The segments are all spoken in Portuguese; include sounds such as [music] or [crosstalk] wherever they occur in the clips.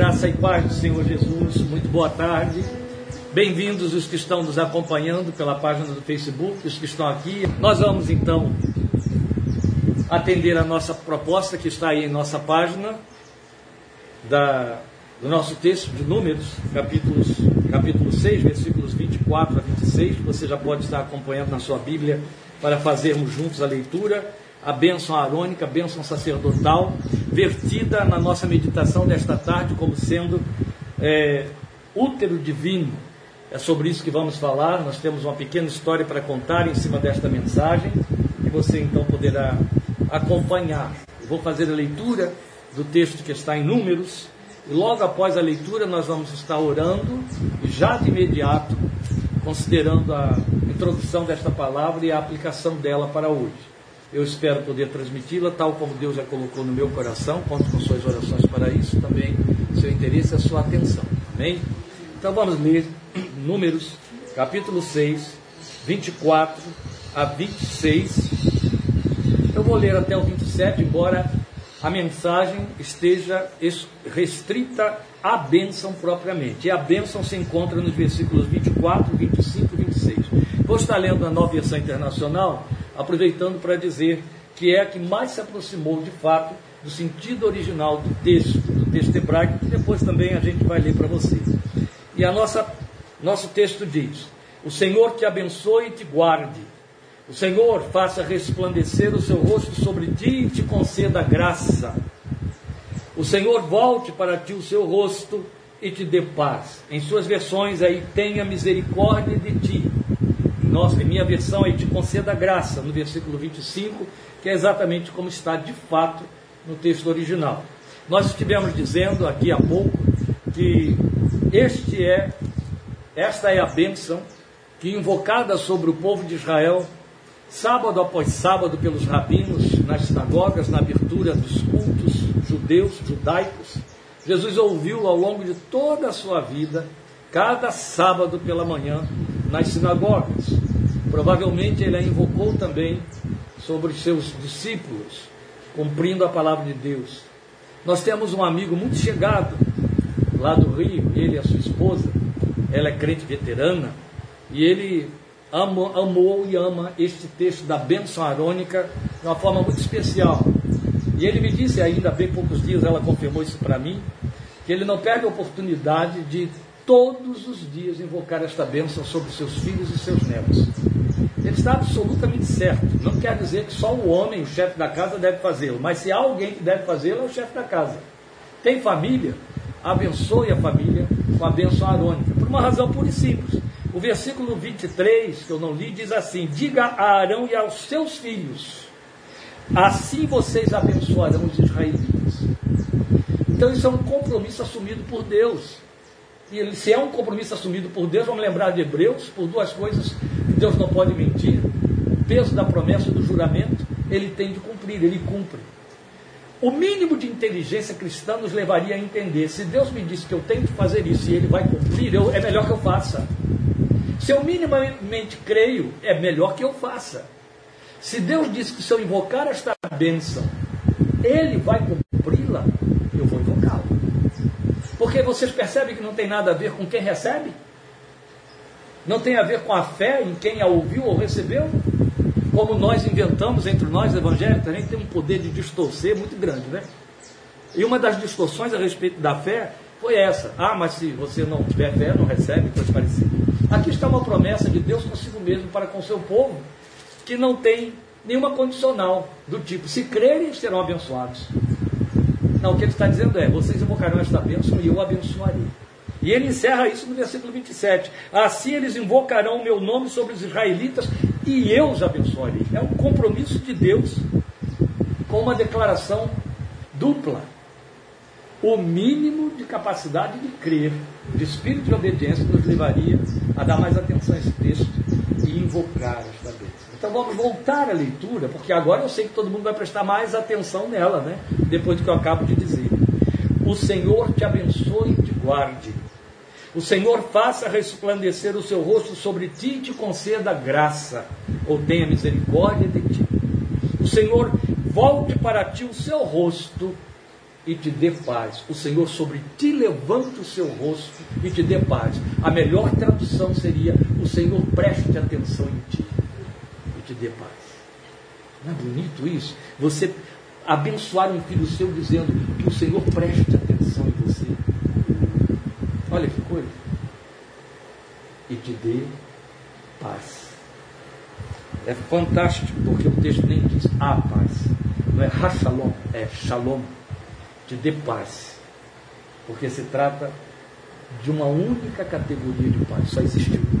graça e paz do Senhor Jesus, muito boa tarde. Bem-vindos os que estão nos acompanhando pela página do Facebook, os que estão aqui. Nós vamos então atender a nossa proposta que está aí em nossa página da, do nosso texto de Números, capítulos, capítulo 6, versículos 24 a 26. Você já pode estar acompanhando na sua Bíblia para fazermos juntos a leitura. A bênção arônica, a bênção sacerdotal, vertida na nossa meditação desta tarde como sendo é, útero divino é sobre isso que vamos falar. Nós temos uma pequena história para contar em cima desta mensagem, que você então poderá acompanhar. Eu vou fazer a leitura do texto que está em Números, e logo após a leitura nós vamos estar orando, e já de imediato, considerando a introdução desta palavra e a aplicação dela para hoje. Eu espero poder transmiti-la tal como Deus já colocou no meu coração. Conto com suas orações para isso, também seu interesse e a sua atenção. Amém? Então vamos ler Números, capítulo 6, 24 a 26. Eu vou ler até o 27, embora a mensagem esteja restrita à bênção propriamente. E a bênção se encontra nos versículos 24, 25 e 26. Vou estar lendo a nova versão internacional, aproveitando para dizer que é a que mais se aproximou de fato do sentido original do texto, do texto hebraico, que depois também a gente vai ler para vocês. E a nossa nosso texto diz: O Senhor te abençoe e te guarde. O Senhor faça resplandecer o seu rosto sobre ti e te conceda graça. O Senhor volte para ti o seu rosto e te dê paz. Em suas versões aí tenha misericórdia de ti. Nossa, em minha versão aí te conceda graça, no versículo 25, que é exatamente como está de fato no texto original. Nós estivemos dizendo aqui há pouco que este é esta é a bênção que, invocada sobre o povo de Israel, sábado após sábado, pelos rabinos, nas sinagogas, na abertura dos cultos judeus, judaicos, Jesus ouviu ao longo de toda a sua vida, cada sábado pela manhã, nas sinagogas. Provavelmente ele a invocou também sobre os seus discípulos, cumprindo a palavra de Deus. Nós temos um amigo muito chegado lá do Rio, ele e a sua esposa, ela é crente veterana, e ele ama, amou e ama este texto da bênção arônica de uma forma muito especial. E ele me disse, ainda há bem poucos dias, ela confirmou isso para mim, que ele não perde a oportunidade de todos os dias invocar esta bênção sobre seus filhos e seus netos. Ele está absolutamente certo. Não quer dizer que só o homem, o chefe da casa, deve fazê-lo, mas se há alguém que deve fazê-lo, é o chefe da casa. Tem família? Abençoe a família com a bênção arônica, por uma razão pura e simples. O versículo 23, que eu não li, diz assim: Diga a Arão e aos seus filhos, assim vocês abençoarão os israelitas. Então, isso é um compromisso assumido por Deus. Se é um compromisso assumido por Deus, vamos lembrar de Hebreus, por duas coisas Deus não pode mentir: o peso da promessa do juramento, ele tem de cumprir, ele cumpre. O mínimo de inteligência cristã nos levaria a entender: se Deus me disse que eu tenho que fazer isso e Ele vai cumprir, eu, é melhor que eu faça. Se eu minimamente creio, é melhor que eu faça. Se Deus disse que se eu invocar esta bênção, Ele vai cumpri-la, eu vou invocá-la. Porque vocês percebem que não tem nada a ver com quem recebe? Não tem a ver com a fé em quem a ouviu ou recebeu? como nós inventamos entre nós evangélicos, gente tem um poder de distorcer muito grande, né? E uma das distorções a respeito da fé foi essa. Ah, mas se você não tiver fé, não recebe, coisa parecida. Aqui está uma promessa de Deus consigo mesmo para com seu povo, que não tem nenhuma condicional do tipo, se crerem, serão abençoados. Não, o que ele está dizendo é, vocês invocarão esta bênção e eu abençoarei. E ele encerra isso no versículo 27. Assim eles invocarão o meu nome sobre os israelitas e eu os abençoarei. É um compromisso de Deus com uma declaração dupla. O mínimo de capacidade de crer, de espírito de obediência, nos levaria a dar mais atenção a esse texto e invocar esta bênção. Então vamos voltar à leitura, porque agora eu sei que todo mundo vai prestar mais atenção nela, né? Depois do que eu acabo de dizer. O Senhor te abençoe e te guarde. O Senhor faça resplandecer o seu rosto sobre ti e te conceda graça, ou tenha misericórdia de ti. O Senhor volte para ti o seu rosto e te dê paz. O Senhor sobre ti levanta o seu rosto e te dê paz. A melhor tradução seria: o Senhor preste atenção em ti te dê paz. Não é bonito isso? Você abençoar um filho seu dizendo que o Senhor preste atenção em você. Olha que coisa. E te dê paz. É fantástico, porque o texto nem diz a paz. Não é Hashalom, é Shalom. Te dê paz. Porque se trata de uma única categoria de paz. Só existe uma.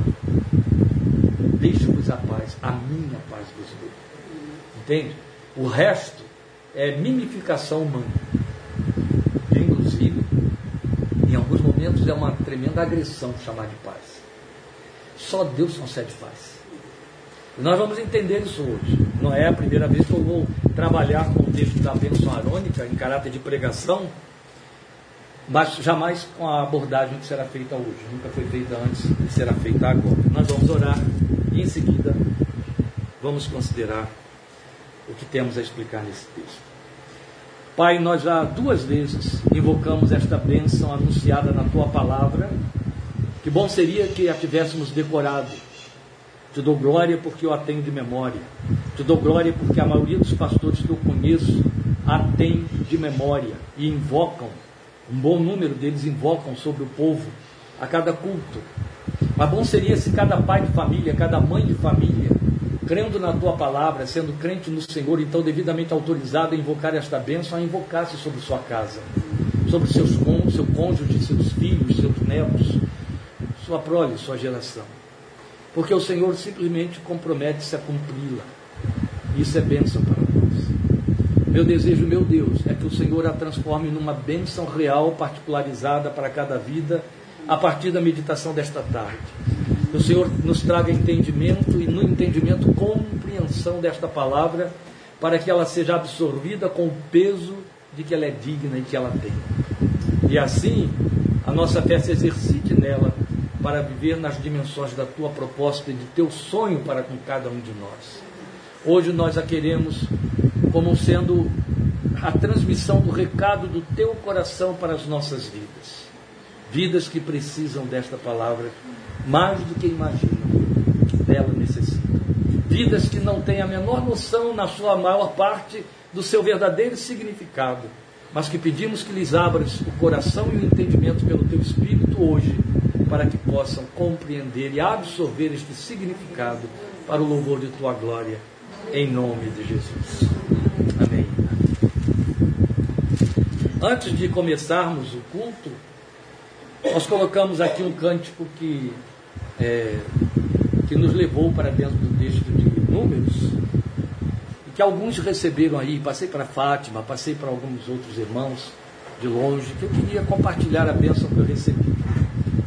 Deixe-vos a paz, a minha paz vos dou. Entende? O resto é mimificação humana. Inclusive, em alguns momentos é uma tremenda agressão chamar de paz. Só Deus concede paz. E nós vamos entender isso hoje. Não é a primeira vez que eu vou trabalhar com o texto da bênção arônica em caráter de pregação, mas jamais com a abordagem que será feita hoje. Nunca foi feita antes e será feita agora. Nós vamos orar e em seguida vamos considerar o que temos a explicar nesse texto. Pai, nós já duas vezes invocamos esta bênção anunciada na tua palavra. Que bom seria que a tivéssemos decorado. Te dou glória porque eu a tenho de memória. Te dou glória porque a maioria dos pastores que eu conheço a tem de memória e invocam, um bom número deles invocam sobre o povo a cada culto. Mas bom seria se cada pai de família, cada mãe de família, crendo na tua palavra, sendo crente no Senhor, então devidamente autorizado a invocar esta bênção, a invocar-se sobre sua casa, sobre seus seu cônjuge, seus filhos, seus netos, sua prole, sua geração. Porque o Senhor simplesmente compromete-se a cumpri-la. Isso é bênção para. Meu desejo, meu Deus, é que o Senhor a transforme numa bênção real, particularizada para cada vida, a partir da meditação desta tarde que o Senhor nos traga entendimento e, no entendimento, compreensão desta palavra, para que ela seja absorvida com o peso de que ela é digna e que ela tem. E assim, a nossa fé se exercite nela, para viver nas dimensões da tua proposta e de teu sonho para com cada um de nós. Hoje nós a queremos como sendo a transmissão do recado do teu coração para as nossas vidas. Vidas que precisam desta palavra mais do que imaginam, dela necessitam. Vidas que não têm a menor noção, na sua maior parte, do seu verdadeiro significado, mas que pedimos que lhes abras o coração e o entendimento pelo teu Espírito hoje, para que possam compreender e absorver este significado para o louvor de tua glória, em nome de Jesus. Amém. Antes de começarmos o culto, nós colocamos aqui um cântico que é, que nos levou para dentro do texto de Números, e que alguns receberam aí, passei para Fátima, passei para alguns outros irmãos de longe, que eu queria compartilhar a bênção que eu recebi.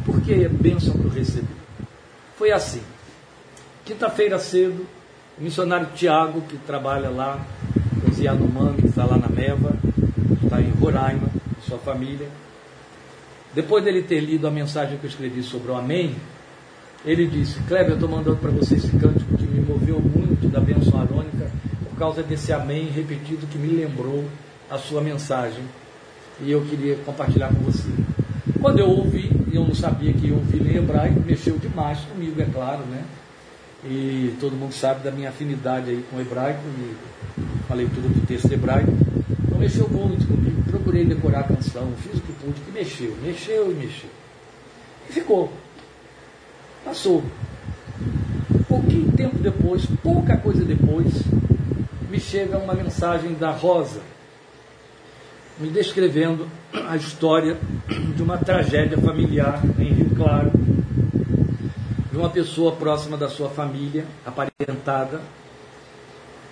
Por que a bênção que eu recebi? Foi assim. Quinta-feira cedo, o missionário Tiago, que trabalha lá, com Yanomami, que está lá na Meva, está em Roraima, sua família. Depois dele ter lido a mensagem que eu escrevi sobre o Amém, ele disse: Kleber, eu estou mandando para você esse cântico que me moveu muito da bênção arônica por causa desse amém repetido que me lembrou a sua mensagem e eu queria compartilhar com você. Quando eu ouvi, eu não sabia que eu ouvi em hebraico, mexeu demais comigo, é claro, né? E todo mundo sabe da minha afinidade aí com o hebraico, e falei tudo do texto hebraico. Então mexeu muito comigo. Procurei decorar a canção, fiz o que pude, que mexeu, mexeu e mexeu. E ficou. Passou. Pouquinho tempo depois, pouca coisa depois, me chega uma mensagem da Rosa, me descrevendo a história de uma tragédia familiar em Rio Claro, de uma pessoa próxima da sua família, aparentada,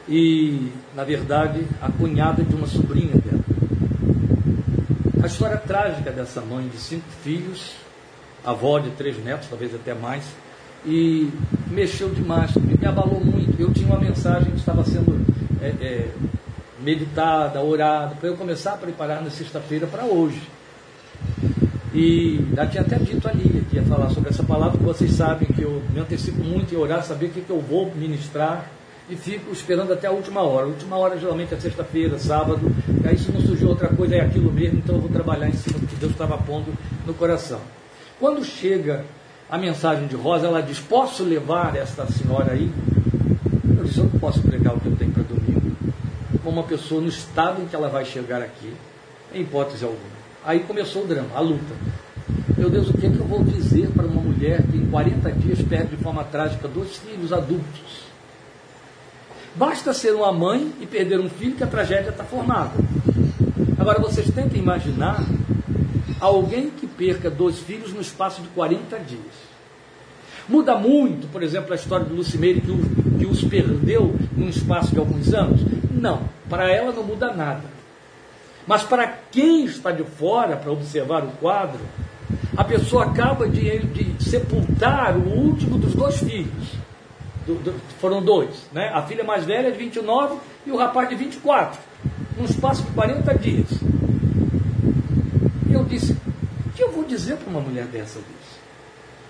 e, na verdade, a cunhada de uma sobrinha dela. A história trágica dessa mãe de cinco filhos, avó de três netos, talvez até mais, e mexeu demais me abalou muito. Eu tinha uma mensagem que estava sendo é, é, meditada, orada, para eu começar a preparar na sexta-feira para hoje. E já tinha até dito ali que ia falar sobre essa palavra, que vocês sabem que eu me antecipo muito em orar, saber o que, que eu vou ministrar e fico esperando até a última hora. A última hora geralmente é sexta-feira, sábado, e aí se não surgiu outra coisa é aquilo mesmo, então eu vou trabalhar em cima do que Deus estava pondo no coração. Quando chega a mensagem de Rosa, ela diz: Posso levar esta senhora aí? Eu disse: Eu não posso pregar o que eu tenho para domingo, com uma pessoa no estado em que ela vai chegar aqui, em hipótese alguma. Aí começou o drama, a luta. Meu Deus, o que é que eu vou dizer para uma mulher que em 40 dias perde de forma trágica dois filhos adultos? Basta ser uma mãe e perder um filho que a tragédia está formada. Agora vocês tentem imaginar alguém que perca dois filhos no espaço de 40 dias. Muda muito, por exemplo, a história do Lucimeire que, que os perdeu num espaço de alguns anos? Não, para ela não muda nada. Mas para quem está de fora para observar o quadro, a pessoa acaba de, de sepultar o último dos dois filhos. Do, do, foram dois, né? a filha mais velha de 29 e o rapaz de 24, num espaço de 40 dias. E eu disse: o que eu vou dizer para uma mulher dessa?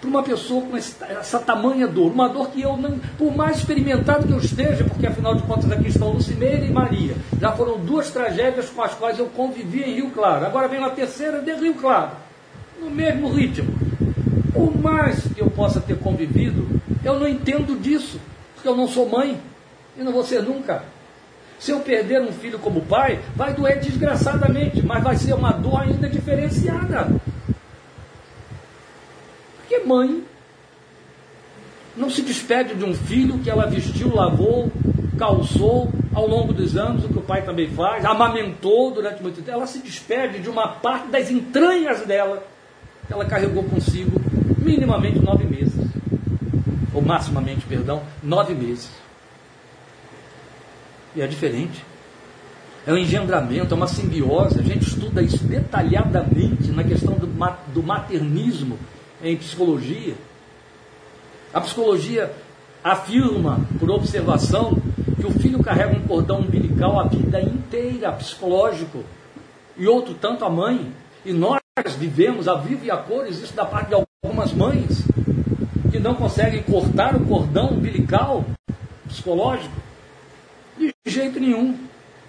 Para uma pessoa com essa, essa tamanha dor, uma dor que eu não, por mais experimentado que eu esteja, porque afinal de contas aqui estão Lucimeira e Maria, já foram duas tragédias com as quais eu convivi em Rio Claro, agora vem uma terceira de Rio Claro no mesmo ritmo. Por mais que eu possa ter convivido, eu não entendo disso, porque eu não sou mãe e não vou ser nunca. Se eu perder um filho como pai, vai doer desgraçadamente, mas vai ser uma dor ainda diferenciada. Porque mãe não se despede de um filho que ela vestiu, lavou, calçou ao longo dos anos, o que o pai também faz, amamentou durante muito tempo. Ela se despede de uma parte das entranhas dela ela carregou consigo minimamente nove meses, ou maximamente, perdão, nove meses. E é diferente. É um engendramento, é uma simbiose. A gente estuda isso detalhadamente na questão do, do maternismo em psicologia. A psicologia afirma, por observação, que o filho carrega um cordão umbilical a vida inteira, psicológico, e outro tanto a mãe. E nós vivemos a vivo e a cores, isso da parte de algumas mães que não conseguem cortar o cordão umbilical psicológico de jeito nenhum,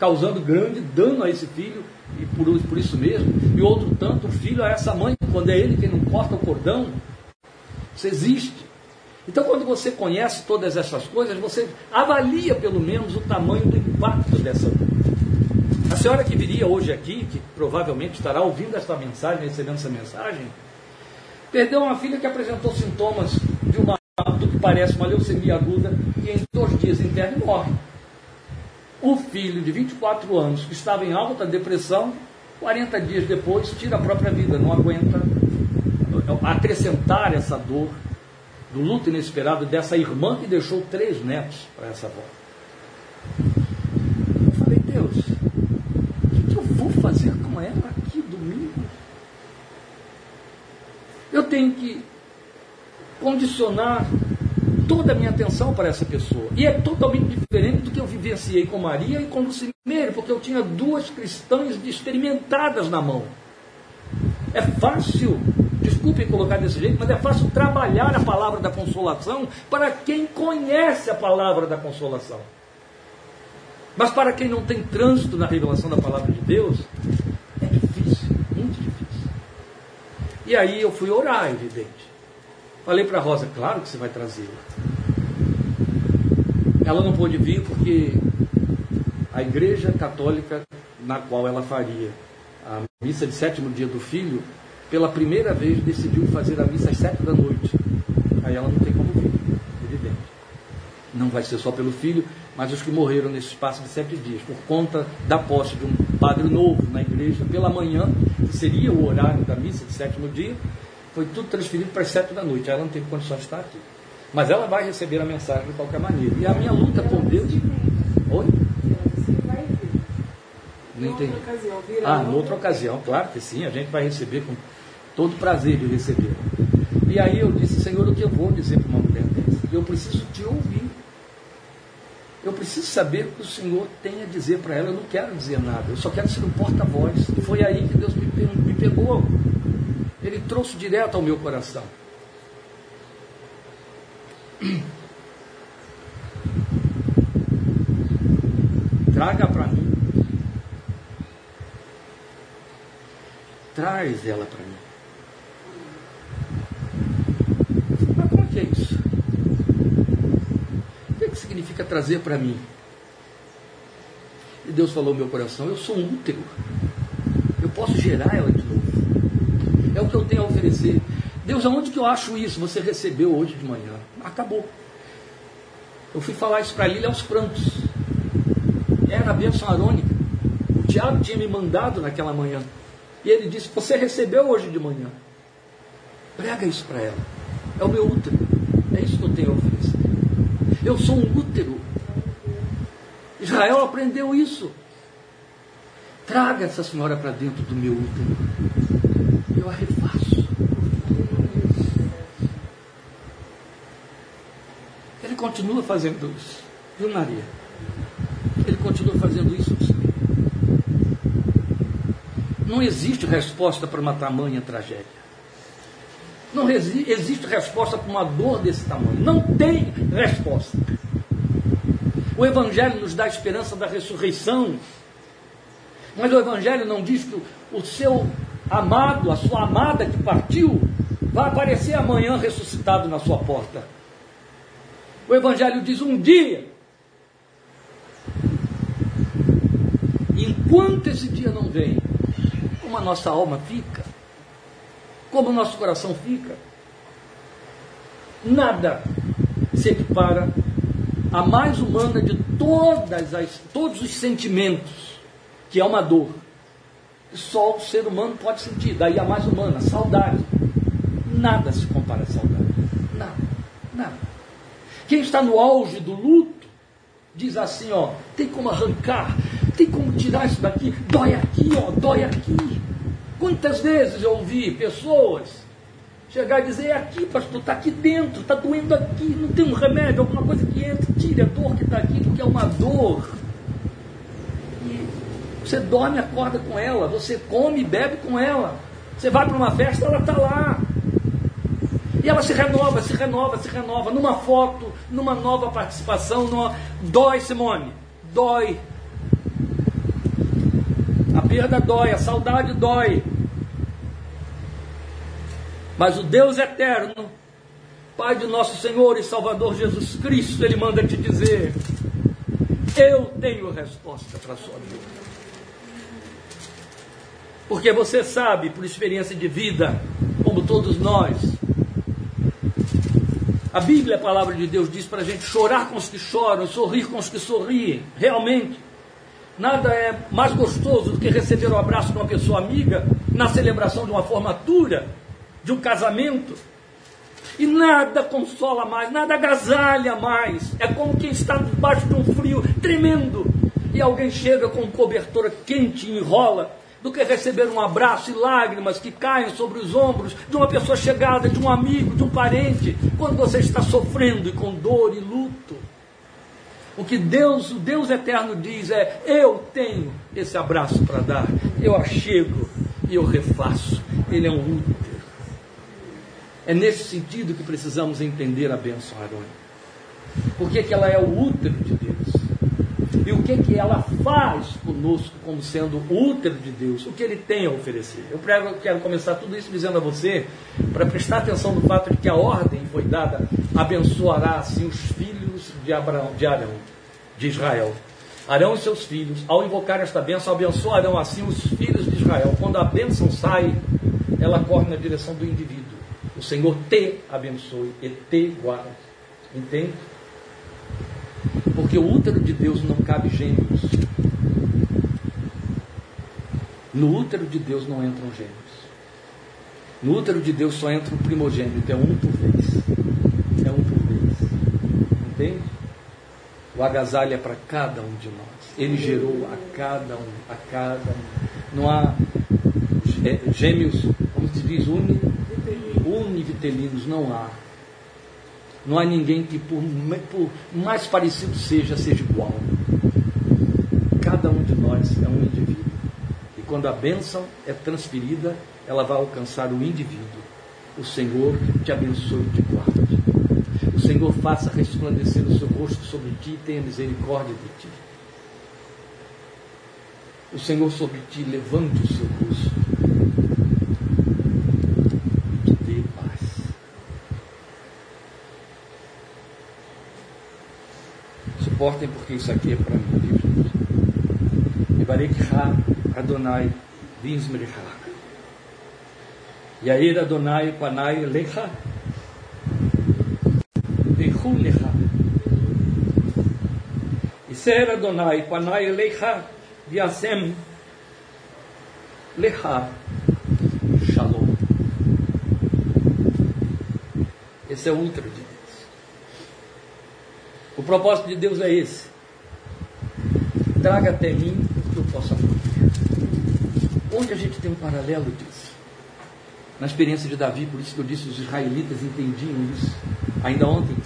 causando grande dano a esse filho e por, por isso mesmo, e outro tanto o filho a essa mãe, quando é ele quem não corta o cordão, isso existe. Então, quando você conhece todas essas coisas, você avalia pelo menos o tamanho do impacto dessa. A senhora que viria hoje aqui, que provavelmente estará ouvindo esta mensagem, recebendo essa mensagem, perdeu uma filha que apresentou sintomas de uma, do que parece uma leucemia aguda e em dois dias interna morre. O filho de 24 anos, que estava em alta depressão, 40 dias depois tira a própria vida, não aguenta acrescentar essa dor do luto inesperado dessa irmã que deixou três netos para essa avó. Eu falei, Deus, fazer com ela aqui domingo? Eu tenho que condicionar toda a minha atenção para essa pessoa. E é totalmente diferente do que eu vivenciei com Maria e com Lucimeiro, porque eu tinha duas cristãs experimentadas na mão. É fácil, desculpem colocar desse jeito, mas é fácil trabalhar a palavra da consolação para quem conhece a palavra da consolação. Mas para quem não tem trânsito na revelação da palavra de Deus, é difícil, muito difícil. E aí eu fui orar, evidente. Falei para Rosa, claro que você vai trazê-la. Ela não pôde vir porque a igreja católica na qual ela faria a missa de sétimo dia do filho, pela primeira vez decidiu fazer a missa às sete da noite. Aí ela não tem como vir, evidente. Não vai ser só pelo filho, mas os que morreram nesse espaço de sete dias, por conta da posse de um padre novo na igreja, pela manhã, que seria o horário da missa de sétimo dia, foi tudo transferido para as sete da noite. Ela não teve condições de estar aqui. Mas ela vai receber a mensagem de qualquer maneira. E a minha luta com Deus. Oi? Não entendi. Ah, noutra ocasião, claro que sim, a gente vai receber com todo prazer de receber. E aí eu disse, Senhor, o que eu vou dizer para uma mulher dessa? Eu preciso te ouvir. Eu preciso saber o que o Senhor tem a dizer para ela. Eu não quero dizer nada, eu só quero ser um porta-voz. E foi aí que Deus me, me pegou. Ele trouxe direto ao meu coração. Traga para mim traz ela para mim. Mas como é que é isso? O que, é que significa trazer para mim? E Deus falou no meu coração: Eu sou útero. Eu posso gerar ela de novo. É o que eu tenho a oferecer. Deus, aonde que eu acho isso? Você recebeu hoje de manhã. Acabou. Eu fui falar isso para ele aos prantos. Era a bênção arônica. O diabo tinha me mandado naquela manhã. E ele disse: Você recebeu hoje de manhã. Prega isso para ela. É o meu útero. É isso que eu tenho a oferecer. Eu sou um útero. Israel aprendeu isso. Traga essa senhora para dentro do meu útero. Eu a refaço. Ele continua fazendo isso. Viu, Maria? Ele continua fazendo isso. Não existe resposta para uma tamanha tragédia. Não existe resposta para uma dor desse tamanho. Não tem resposta. O Evangelho nos dá a esperança da ressurreição. Mas o Evangelho não diz que o seu amado, a sua amada que partiu, vai aparecer amanhã ressuscitado na sua porta. O Evangelho diz um dia. Enquanto esse dia não vem, como a nossa alma fica, como o nosso coração fica, nada se equipara à mais humana de todas as, todos os sentimentos, que é uma dor. Só o ser humano pode sentir, daí a mais humana, saudade. Nada se compara à saudade. Nada, nada. Quem está no auge do luto, diz assim, ó, tem como arrancar, tem como tirar isso daqui, dói aqui, ó, dói aqui. Quantas vezes eu ouvi pessoas chegar e dizer, é aqui, pastor, está aqui dentro, está doendo aqui, não tem um remédio, alguma coisa que entre, tire a dor que está aqui, porque é uma dor. Você dorme, acorda com ela, você come e bebe com ela. Você vai para uma festa, ela está lá. E ela se renova, se renova, se renova. Numa foto, numa nova participação. Numa... Dói, Simone. Dói. A perda dói, a saudade dói. Mas o Deus eterno, Pai de nosso Senhor e Salvador Jesus Cristo, Ele manda te dizer: Eu tenho resposta para a sua vida. Porque você sabe, por experiência de vida, como todos nós, a Bíblia, a palavra de Deus, diz para a gente chorar com os que choram, sorrir com os que sorriem. Realmente, nada é mais gostoso do que receber o abraço de uma pessoa amiga na celebração de uma formatura, de um casamento. E nada consola mais, nada agasalha mais. É como quem está debaixo de um frio tremendo e alguém chega com um cobertor quente e enrola do que receber um abraço e lágrimas que caem sobre os ombros de uma pessoa chegada, de um amigo, de um parente, quando você está sofrendo e com dor e luto. O que Deus, o Deus eterno diz é: eu tenho esse abraço para dar, eu achego e eu refaço. Ele é um útero. É nesse sentido que precisamos entender a bênção arônica. Porque que ela é o útero de Deus e o que, que ela faz conosco como sendo útero de Deus, o que ele tem a oferecer. Eu quero começar tudo isso dizendo a você, para prestar atenção no fato de que a ordem foi dada, abençoará assim os filhos de, Abraão, de Arão, de Israel. Arão e seus filhos, ao invocar esta bênção, abençoarão assim os filhos de Israel. Quando a bênção sai, ela corre na direção do indivíduo. O Senhor te abençoe e te guarde. Entende? Porque o útero de Deus não cabe gêmeos. No útero de Deus não entram gêmeos. No útero de Deus só entra o primogênito, é um por vez. É um por vez. Entende? O agasalho é para cada um de nós. Ele gerou a cada um, a cada um. Não há gêmeos, como se diz, uni, univitelinos, não há. Não há ninguém que, por, por mais parecido seja, seja igual. Cada um de nós é um indivíduo. E quando a bênção é transferida, ela vai alcançar o indivíduo. O Senhor te abençoe e te guarde. O Senhor faça resplandecer o seu rosto sobre ti e tenha misericórdia de ti. O Senhor sobre ti levante o seu rosto importem porque isso aqui é para mim, viu gente? Ebarekha Adonai Vinsmericha. Yair Adonai Panai Lecha. Vichu Lecha. Iser Adonai Panai Lecha. Viasem Lecha. Shalom. Esse é o Deus. O propósito de Deus é esse. Traga até mim o que eu possa prover. Onde a gente tem um paralelo disso? Na experiência de Davi, por isso que eu disse, os israelitas entendiam isso. Ainda ontem,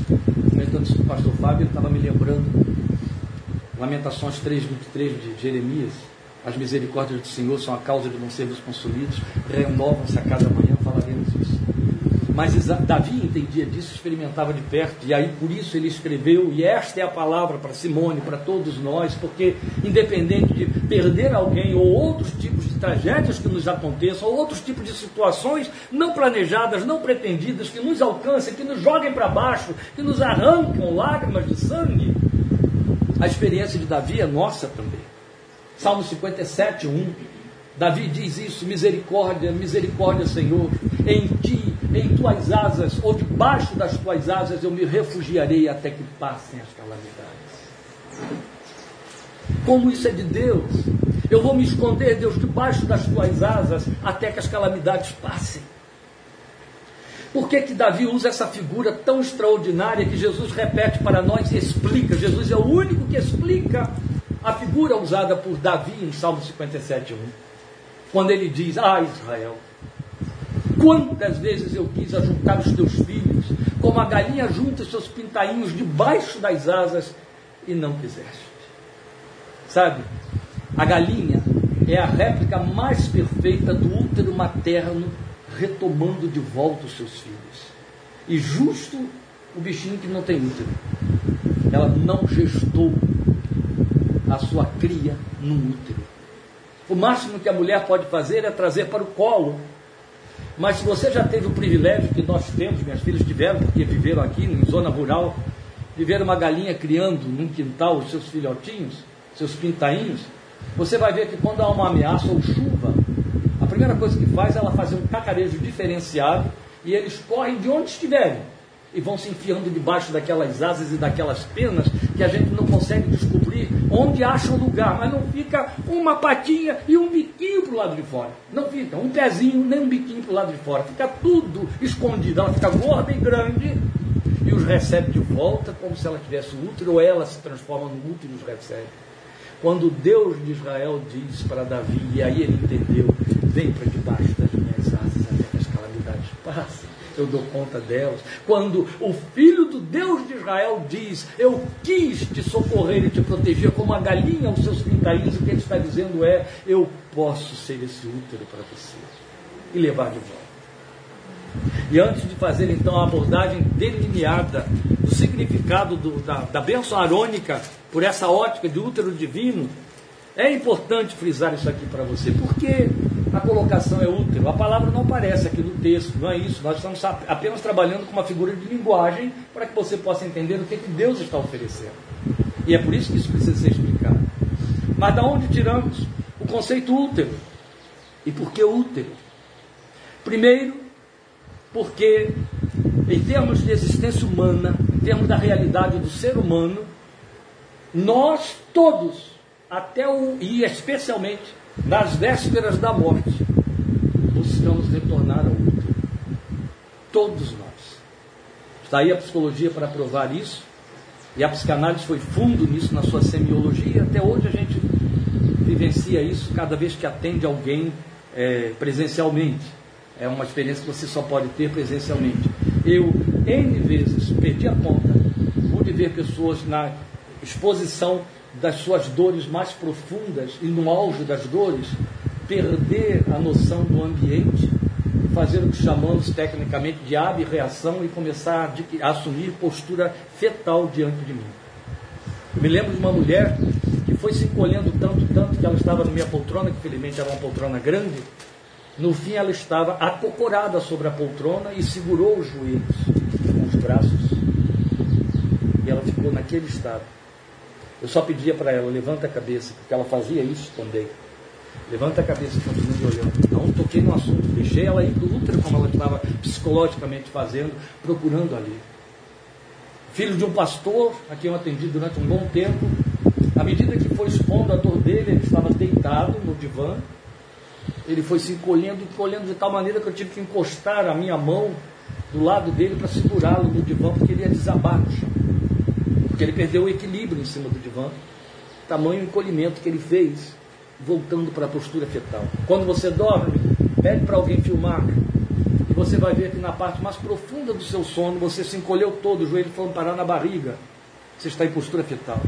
comentando isso com o pastor Fábio, ele estava me lembrando Lamentações 3,23 de Jeremias. As misericórdias do Senhor são a causa de não sermos consumidos, renovam-se a cada manhã, falaremos. Mas Davi entendia disso, experimentava de perto, e aí por isso ele escreveu, e esta é a palavra para Simone, para todos nós, porque independente de perder alguém ou outros tipos de tragédias que nos aconteçam, ou outros tipos de situações não planejadas, não pretendidas, que nos alcancem, que nos joguem para baixo, que nos arrancam lágrimas de sangue, a experiência de Davi é nossa também. Salmo 57, 1. Davi diz isso: misericórdia, misericórdia, Senhor, em ti, em tuas asas, ou debaixo das tuas asas, eu me refugiarei até que passem as calamidades. Como isso é de Deus? Eu vou me esconder, Deus, debaixo das tuas asas, até que as calamidades passem. Por que, que Davi usa essa figura tão extraordinária que Jesus repete para nós e explica? Jesus é o único que explica a figura usada por Davi em Salmo 57, 1 quando ele diz: Ah, Israel, quantas vezes eu quis ajuntar os teus filhos, como a galinha junta seus pintainhos debaixo das asas, e não quiseste. Sabe, a galinha é a réplica mais perfeita do útero materno retomando de volta os seus filhos. E justo o bichinho que não tem útero. Ela não gestou a sua cria no útero. O máximo que a mulher pode fazer é trazer para o colo. Mas se você já teve o privilégio que nós temos, minhas filhas tiveram, porque viveram aqui em zona rural, viver uma galinha criando num quintal os seus filhotinhos, seus pintainhos, você vai ver que quando há uma ameaça ou chuva, a primeira coisa que faz é ela fazer um cacarejo diferenciado e eles correm de onde estiverem e vão se enfiando debaixo daquelas asas e daquelas penas que a gente não consegue descobrir onde acha o lugar, mas não fica uma patinha e um biquinho para o lado de fora. Não fica um pezinho nem um biquinho para o lado de fora. Fica tudo escondido. Ela fica gorda e grande e os recebe de volta como se ela tivesse útero ou ela se transforma no útero e os recebe. Quando Deus de Israel diz para Davi, e aí ele entendeu, vem para debaixo das minhas asas até que as calamidades passem eu dou conta delas. Quando o Filho do Deus de Israel diz, eu quis te socorrer e te proteger como a galinha aos seus pintainhos, o que ele está dizendo é, eu posso ser esse útero para você e levar de volta. E antes de fazer então a abordagem delineada do significado do, da, da bênção arônica por essa ótica de útero divino, é importante frisar isso aqui para você, porque a colocação é útil. A palavra não aparece aqui no texto, não é isso. Nós estamos apenas trabalhando com uma figura de linguagem para que você possa entender o que, que Deus está oferecendo. E é por isso que isso precisa ser explicado. Mas da onde tiramos o conceito útero? E por que útero? Primeiro, porque em termos de existência humana, em termos da realidade do ser humano, nós todos, até o e especialmente nas vésperas da morte, buscamos retornar ao útero. Todos nós. Está aí a psicologia para provar isso, e a psicanálise foi fundo nisso na sua semiologia, até hoje a gente vivencia isso cada vez que atende alguém é, presencialmente. É uma experiência que você só pode ter presencialmente. Eu, N vezes, perdi a conta, pude ver pessoas na exposição das suas dores mais profundas e no auge das dores, perder a noção do ambiente, fazer o que chamamos tecnicamente de ab-reação e começar a, assumir postura fetal diante de mim. Eu me lembro de uma mulher que foi se encolhendo tanto, tanto, que ela estava na minha poltrona, que felizmente era uma poltrona grande. No fim, ela estava acocorada sobre a poltrona e segurou os joelhos com os braços. E ela ficou naquele estado Eu só pedia para ela, levanta a cabeça, porque ela fazia isso também. Levanta a cabeça e continua me olhando. Não toquei no assunto, deixei ela ir útero como ela estava psicologicamente fazendo, procurando ali. Filho de um pastor, a quem eu atendi durante um bom tempo, à medida que foi expondo a dor dele, ele estava deitado no divã, ele foi se encolhendo, encolhendo de tal maneira que eu tive que encostar a minha mão do lado dele para segurá-lo no divã, porque ele ia desabar no chão. Porque ele perdeu o equilíbrio em cima do divã, tamanho encolhimento que ele fez, voltando para a postura fetal. Quando você dorme, pede para alguém filmar, e você vai ver que na parte mais profunda do seu sono, você se encolheu todo, o joelho foi parar na barriga, você está em postura fetal.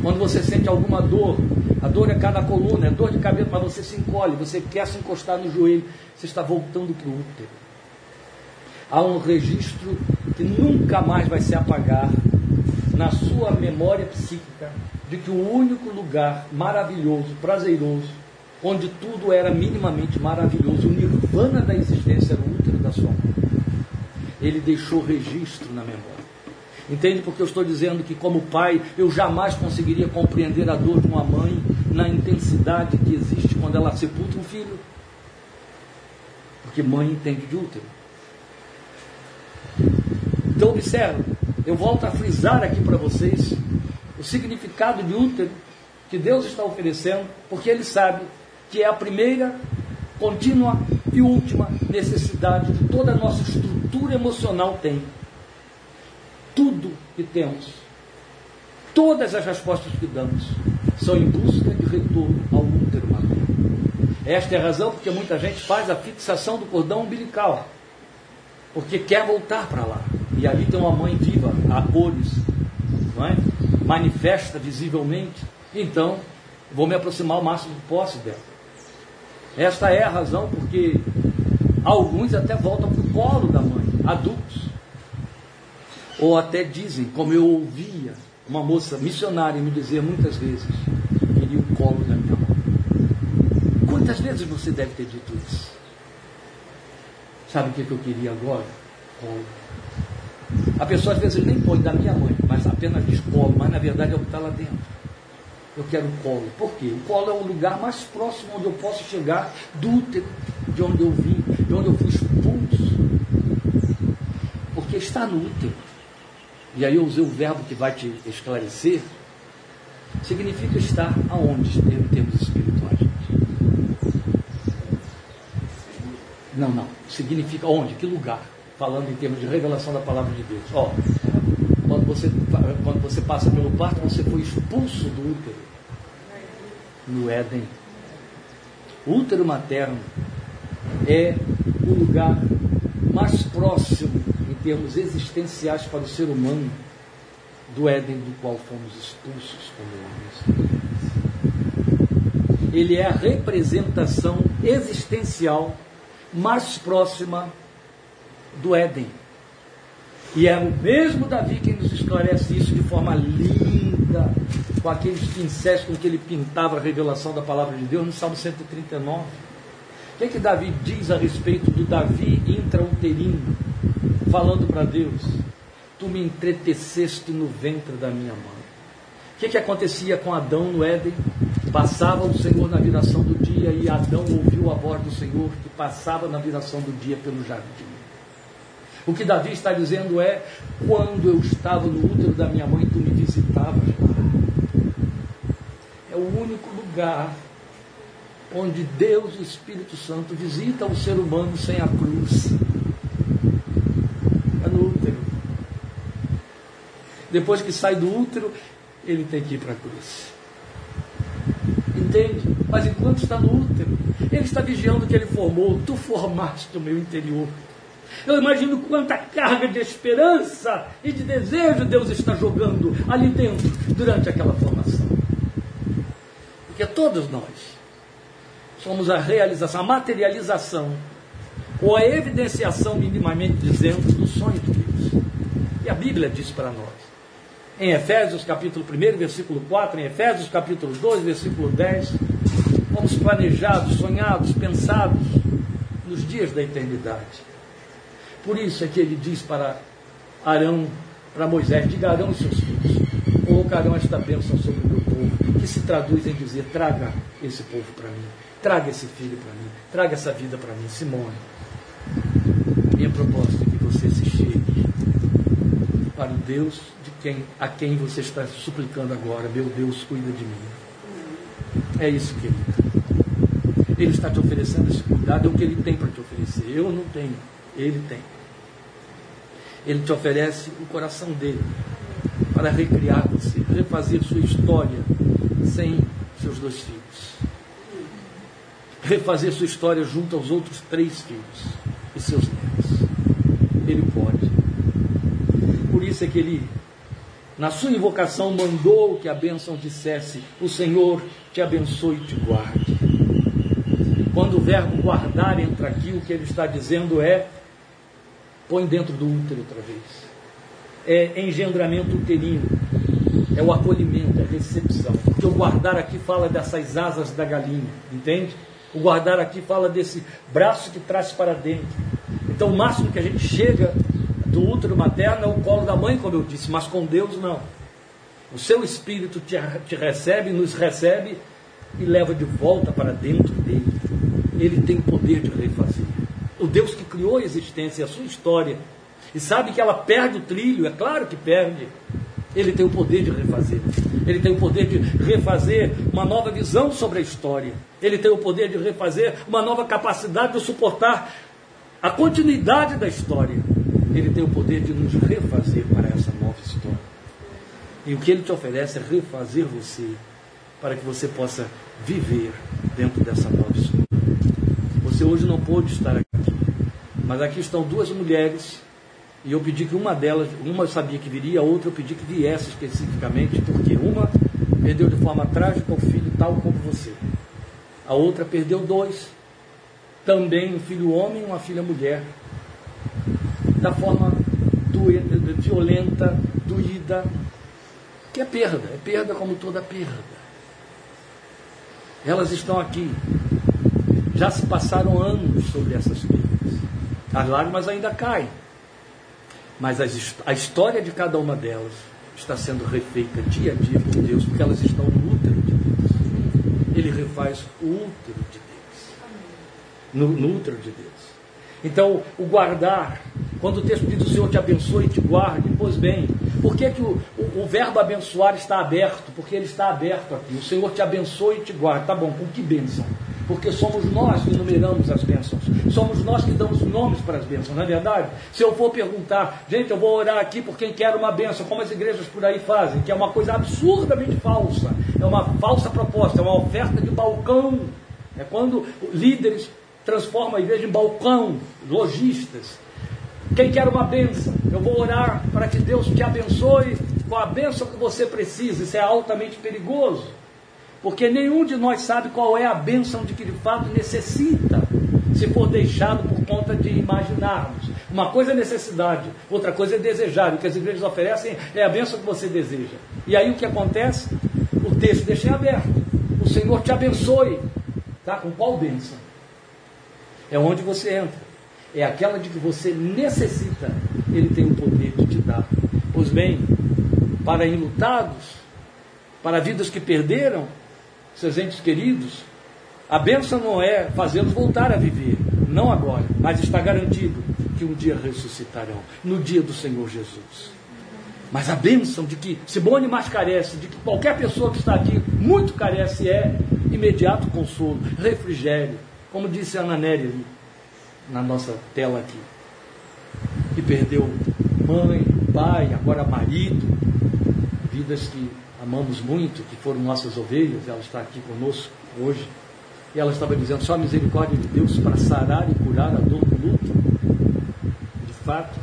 Quando você sente alguma dor, a dor é cada coluna, é dor de cabeça, mas você se encolhe, você quer se encostar no joelho, você está voltando para o útero. Há um registro que nunca mais vai se apagar na sua memória psíquica de que o único lugar maravilhoso, prazeroso, onde tudo era minimamente maravilhoso, o nirvana da existência era o útero da sua mãe. Ele deixou registro na memória. Entende porque eu estou dizendo que, como pai, eu jamais conseguiria compreender a dor de uma mãe na intensidade que existe quando ela sepulta um filho? Porque mãe entende de útero. Então, observe, eu volto a frisar aqui para vocês o significado de útero que Deus está oferecendo, porque Ele sabe que é a primeira, contínua e última necessidade que toda a nossa estrutura emocional tem tudo que temos, todas as respostas que damos, são em busca de retorno ao útero materno. Esta é a razão porque muita gente faz a fixação do cordão umbilical, porque quer voltar para lá. E ali tem uma mãe viva, a cores, é? manifesta visivelmente. Então, vou me aproximar o máximo que posso dela. Esta é a razão porque alguns até voltam para o colo da mãe, adultos. Ou até dizem, como eu ouvia uma moça missionária me dizer muitas vezes, queria o colo da minha mãe. Quantas vezes você deve ter dito isso? Sabe o que, eu queria agora? Colo. A pessoa às vezes nem põe da minha mãe, mas apenas diz colo, mas na verdade é o que está lá dentro. Eu quero colo. Por quê? O colo é o lugar mais próximo onde eu posso chegar do útero, de onde eu vim, de onde eu fui expulso. Porque está no útero e aí eu usei o verbo que vai te esclarecer, significa estar aonde em termos espirituais. Não, não. Significa onde? Que lugar? Falando em termos de revelação da palavra de Deus. Ó, quando você, quando você passa pelo parto, você foi expulso do útero. No Éden. O útero materno é o lugar mais próximo termos existenciais para o ser humano do Éden do qual fomos expulsos como homens. Ele é a representação existencial mais próxima do Éden. E é o mesmo Davi quem nos esclarece isso de forma linda, com aqueles pincéis com que ele pintava a revelação da palavra de Deus no Salmo 139. O que, é que Davi diz a respeito do Davi intrauterino? falando para Deus: Tu me entreteceste no ventre da minha mãe. O que, que acontecia com Adão no Éden? Passava o Senhor na viração do dia e Adão ouviu a voz do Senhor que passava na viração do dia pelo jardim. O que Davi está dizendo é: quando eu estava no útero da minha mãe, tu me visitavas. É o único lugar onde Deus, o Espírito Santo, visita o ser humano sem a cruz. Depois que sai do útero, ele tem que ir para a cruz. Entende? Mas enquanto está no útero, ele está vigiando o que ele formou. Tu formaste o meu interior. Eu imagino quanta carga de esperança e de desejo Deus está jogando ali dentro durante aquela formação. Porque todos nós somos a realização, a materialização ou a evidenciação, minimamente dizendo, do sonho de Deus. E a Bíblia diz para nós em Efésios capítulo 1, versículo 4, em Efésios capítulo 2, versículo 10, fomos planejados, sonhados, pensados nos dias da eternidade. Por isso é que ele diz para Arão, para Moisés, diga Arão e seus filhos, colocarão esta bênção sobre o meu povo, que se traduz em dizer: traga esse povo para mim, traga esse filho para mim, traga essa vida para mim, Simone. Minha proposta é que você se chegue para o Deus de quem, a quem você está suplicando agora, meu Deus, cuida de mim. É isso, querido. Ele está te oferecendo esse cuidado, é o que ele tem para te oferecer. Eu não tenho, ele tem. Ele te oferece o coração dele para recriar você, refazer sua história sem seus dois filhos. Refazer sua história junto aos outros três filhos e seus netos. Ele pode. Por isso é que ele, na sua invocação, mandou que a bênção dissesse: O Senhor te abençoe e te guarde. Quando o verbo guardar entra aqui, o que ele está dizendo é: põe dentro do útero outra vez. É engendramento uterino, é o acolhimento, é a recepção. Porque o guardar aqui fala dessas asas da galinha, entende? O guardar aqui fala desse braço que traz para dentro. Então, o máximo que a gente chega do útero materno é o colo da mãe, como eu disse, mas com Deus não. O seu espírito te, te recebe, nos recebe e leva de volta para dentro dele. Ele tem poder de refazer. O Deus que criou a existência, a sua história, e sabe que ela perde o trilho, é claro que perde. Ele tem o poder de refazer. Ele tem o poder de refazer uma nova visão sobre a história. Ele tem o poder de refazer uma nova capacidade de suportar a continuidade da história. Ele tem o poder de nos refazer para essa nova história. E o que ele te oferece é refazer você para que você possa viver dentro dessa nova história. Você hoje não pôde estar aqui, mas aqui estão duas mulheres e eu pedi que uma delas, uma eu sabia que viria, a outra eu pedi que viesse especificamente, porque uma perdeu de forma trágica o filho tal como você. A outra perdeu dois, também um filho homem e uma filha mulher, da forma violenta, doída, que é perda, é perda como toda perda. Elas estão aqui. Já se passaram anos sobre essas perdas. As lágrimas ainda caem. Mas a história de cada uma delas está sendo refeita dia a dia por Deus, porque elas estão no útero de Deus. Ele refaz o útero de Deus. No, no útero de Deus. Então, o guardar, quando o texto diz o Senhor te abençoe e te guarde, pois bem, por que, que o, o, o, verbo abençoar está aberto? Porque ele está aberto aqui. O Senhor te abençoe e te guarde. Tá bom, com que bênção? porque somos nós que numeramos as bênçãos, somos nós que damos nomes para as bênçãos, não é verdade? Se eu for perguntar, gente, eu vou orar aqui por quem quer uma bênção, como as igrejas por aí fazem, que é uma coisa absurdamente falsa, é uma falsa proposta, é uma oferta de balcão, é quando líderes transformam a igreja em balcão, lojistas. Quem quer uma bênção, eu vou orar para que Deus te abençoe com a bênção que você precisa, isso é altamente perigoso. Porque nenhum de nós sabe qual é a bênção de que de fato necessita, se for deixado por conta de imaginarmos. Uma coisa é necessidade, outra coisa é desejar. O que as igrejas oferecem é a bênção que você deseja. E aí o que acontece? O texto deixa em aberto. O Senhor te abençoe. Tá? Com qual bênção? É onde você entra. É aquela de que você necessita. Ele tem o poder de te dar. Pois bem, para enlutados, para vidas que perderam, seus entes queridos, a bênção não é fazê-los voltar a viver, não agora, mas está garantido que um dia ressuscitarão, no dia do Senhor Jesus. Mas a bênção de que Simone mais carece, de que qualquer pessoa que está aqui muito carece, é imediato consolo, refrigério, como disse a Ana ali, na nossa tela aqui. Que perdeu mãe, pai, agora marido, vidas que amamos muito, que foram nossas ovelhas, ela está aqui conosco hoje. E ela estava dizendo: só a misericórdia de Deus para sarar e curar a dor do luto. De fato,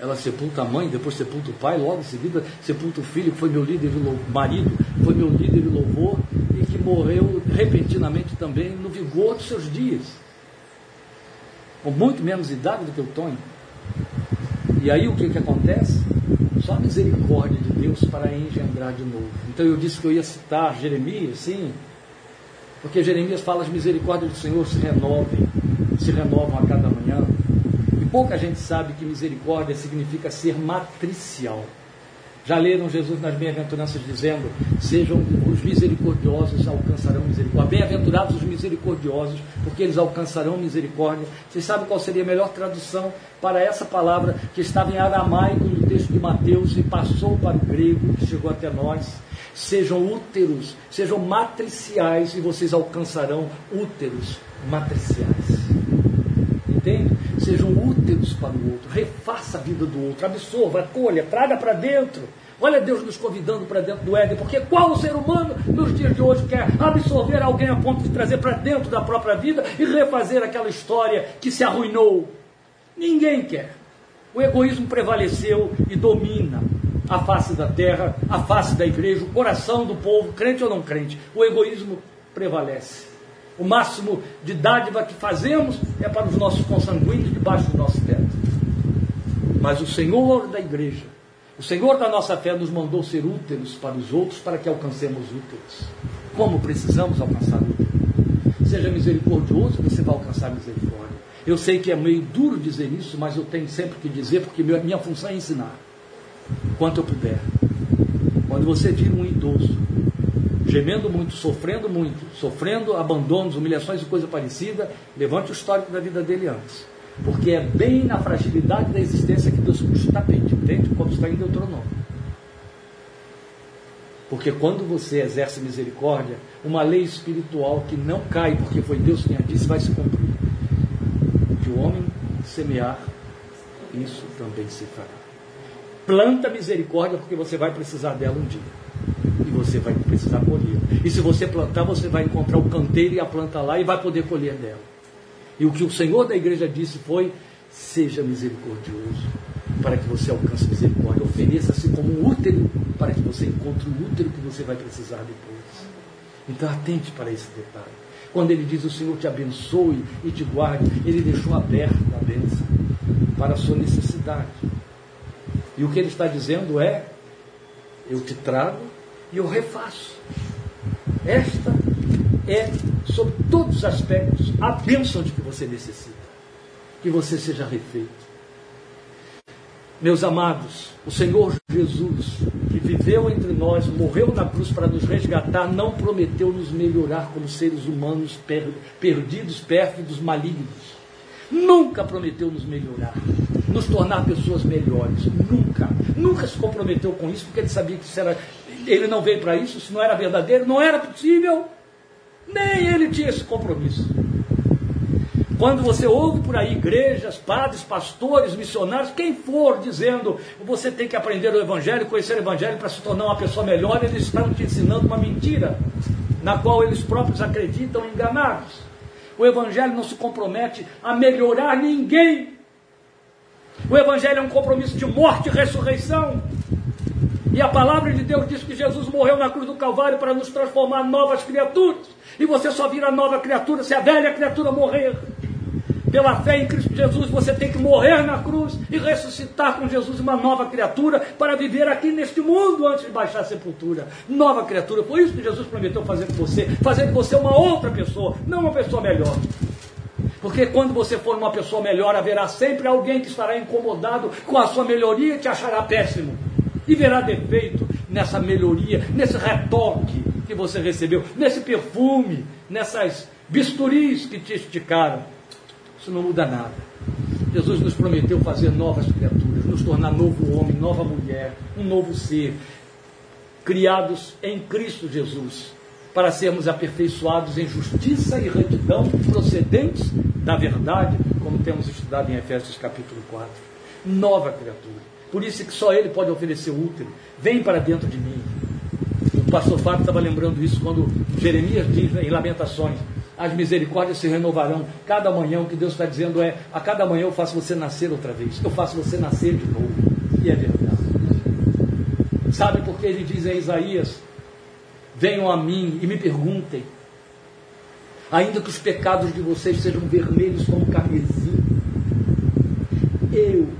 ela sepulta a mãe, depois sepulta o pai, logo em seguida sepulta o filho, que foi meu líder de marido, foi meu líder de louvor e que morreu repentinamente também no vigor dos seus dias. Com muito menos idade do que o Tonho. E aí o que, que acontece? Só a misericórdia de Deus para engendrar de novo. Então eu disse que eu ia citar Jeremias, sim, porque Jeremias fala as misericórdias do Senhor se renovem, se renovam a cada manhã. E pouca gente sabe que misericórdia significa ser matricial. Já leram Jesus nas bem-aventuranças dizendo: Sejam os misericordiosos, alcançarão misericórdia. Bem-aventurados os misericordiosos, porque eles alcançarão misericórdia. Vocês sabem qual seria a melhor tradução para essa palavra que estava em aramaico no texto de Mateus e passou para o grego, que chegou até nós? Sejam úteros, sejam matriciais e vocês alcançarão úteros matriciais. Entende? Sejam úteis para o outro, refaça a vida do outro, absorva, acolha, traga para dentro. Olha Deus nos convidando para dentro do Éden, porque qual ser humano nos dias de hoje quer absorver alguém a ponto de trazer para dentro da própria vida e refazer aquela história que se arruinou? Ninguém quer. O egoísmo prevaleceu e domina a face da terra, a face da igreja, o coração do povo, crente ou não crente. O egoísmo prevalece. O máximo de dádiva que fazemos é para os nossos consanguíneos debaixo do nosso teto. Mas o Senhor da igreja, o Senhor da nossa fé nos mandou ser úteis para os outros para que alcancemos úteis. Como precisamos alcançar úteis? Seja misericordioso, você vai alcançar misericórdia. Eu sei que é meio duro dizer isso, mas eu tenho sempre que dizer, porque minha função é ensinar. Quanto eu puder. Quando você vira um idoso gemendo muito, sofrendo muito, sofrendo abandonos, humilhações e coisa parecida, levante o histórico da vida dele antes. Porque é bem na fragilidade da existência que Deus puxa o tapete, entende? Como está em Deuteronômio. Porque quando você exerce misericórdia, uma lei espiritual que não cai, porque foi Deus quem a disse, vai se cumprir. Que o homem semear, isso também se fará. Planta misericórdia, porque você vai precisar dela um dia você vai precisar colher. E se você plantar, você vai encontrar o canteiro e a planta lá e vai poder colher dela. E o que o Senhor da igreja disse foi: seja misericordioso, para que você alcance misericórdia. Ofereça-se como um útero, para que você encontre o útero que você vai precisar depois. Então atente para esse detalhe. Quando ele diz o Senhor te abençoe e te guarde, ele deixou aberta a bênção para a sua necessidade. E o que ele está dizendo é: eu te trago e eu refaço. Esta é, sob todos os aspectos, a bênção de que você necessita. Que você seja refeito. Meus amados, o Senhor Jesus, que viveu entre nós, morreu na cruz para nos resgatar, não prometeu nos melhorar como seres humanos perdidos, pérfidos, malignos. Nunca prometeu nos melhorar, nos tornar pessoas melhores. Nunca. Nunca se comprometeu com isso, porque ele sabia que isso era ele não veio para isso, se não era verdadeiro, não era possível. Nem ele tinha esse compromisso. Quando você ouve por aí igrejas, padres, pastores, missionários, quem for dizendo você tem que aprender o Evangelho, conhecer o Evangelho para se tornar uma pessoa melhor, eles estão te ensinando uma mentira, na qual eles próprios acreditam enganados. O Evangelho não se compromete a melhorar ninguém. O Evangelho é um compromisso de morte e ressurreição. E a palavra de Deus diz que Jesus morreu na cruz do Calvário para nos transformar em novas criaturas. E você só vira nova criatura se a velha criatura morrer. Pela fé em Cristo Jesus, você tem que morrer na cruz e ressuscitar com Jesus uma nova criatura para viver aqui neste mundo antes de baixar a sepultura. Nova criatura. Foi isso que Jesus prometeu fazer com você. Fazer de você uma outra pessoa, não uma pessoa melhor. Porque quando você for uma pessoa melhor, haverá sempre alguém que estará incomodado com a sua melhoria e te achará péssimo e verá defeito nessa melhoria, nesse retoque que você recebeu, nesse perfume, nessas bisturis que te esticaram. Isso não muda nada. Jesus nos prometeu fazer novas criaturas, nos tornar novo homem, nova mulher, um novo ser, criados em Cristo Jesus, para sermos aperfeiçoados em justiça e retidão procedentes da verdade, como temos estudado em Efésios capítulo 4. Nova criatura. Por isso que só Ele pode oferecer útero. Vem para dentro de mim. O pastor Fábio estava lembrando isso quando Jeremias diz em Lamentações: as misericórdias se renovarão. Cada manhã o que Deus está dizendo é: a cada manhã eu faço você nascer outra vez. Eu faço você nascer de novo. E é verdade. Sabe por que ele diz em Isaías: venham a mim e me perguntem, ainda que os pecados de vocês sejam vermelhos como carmesim, eu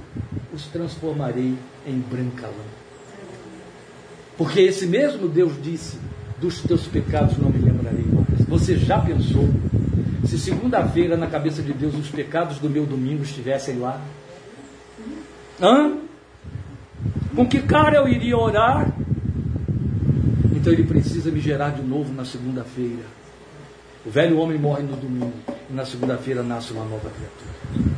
os transformarei em branca lã. Porque esse mesmo Deus disse: dos teus pecados não me lembrarei mais. Você já pensou se segunda-feira na cabeça de Deus os pecados do meu domingo estivessem lá? Hã? Com que cara eu iria orar? Então ele precisa me gerar de novo na segunda-feira. O velho homem morre no domingo e na segunda-feira nasce uma nova criatura.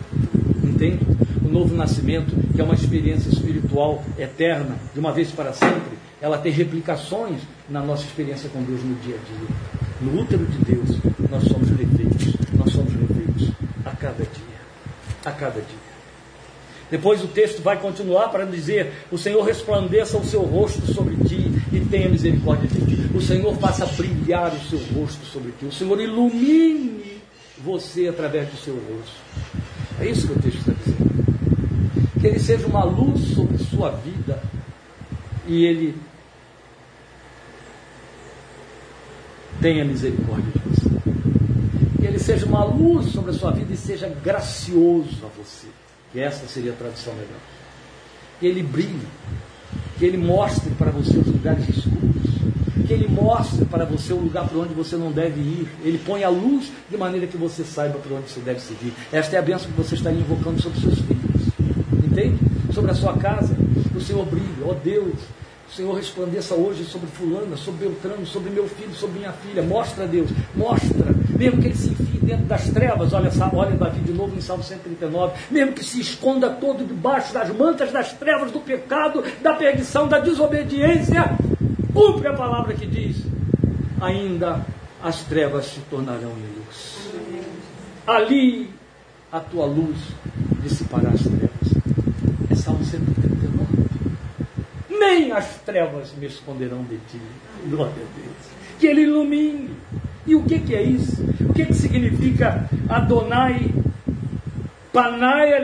Entende? O novo nascimento, que é uma experiência espiritual eterna, de uma vez para sempre, ela tem replicações na nossa experiência com Deus no dia a dia. No útero de Deus, nós somos refeitos, nós somos refeitos a cada dia, a cada dia. Depois o texto vai continuar para dizer: O Senhor resplandeça o seu rosto sobre ti e tenha misericórdia de ti. O Senhor faça brilhar o seu rosto sobre ti. O Senhor ilumine você através do seu rosto. É isso que o texto está dizendo. Que ele seja uma luz sobre sua vida e ele tenha misericórdia de você. Que ele seja uma luz sobre a sua vida e seja gracioso a você. Que essa seria a tradução melhor. Que ele brilhe, que ele mostre para você os lugares escuros, que ele mostre para você o lugar para onde você não deve ir. Ele põe a luz de maneira que você saiba para onde você deve seguir. Esta é a bênção que você está invocando sobre seus filhos. Entende? Sobre a sua casa. O Senhor brilhe, ó oh Deus, o Senhor resplandeça hoje sobre fulana, sobre Beltrano, sobre meu filho, sobre minha filha. Mostra Deus, mostra. Mesmo que ele se enfie dentro das trevas, olha, olha Davi de novo em Salmo 139, mesmo que se esconda todo debaixo das mantas das trevas do pecado, da perdição, da desobediência, cumpre a palavra que diz: ainda as trevas se tornarão em luz. Ali a tua luz dissipará as trevas. É Salmo 139 nem as trevas me esconderão de ti. Glória a Deus. Que Ele ilumine. E o que, que é isso? O que, que significa Adonai Panaya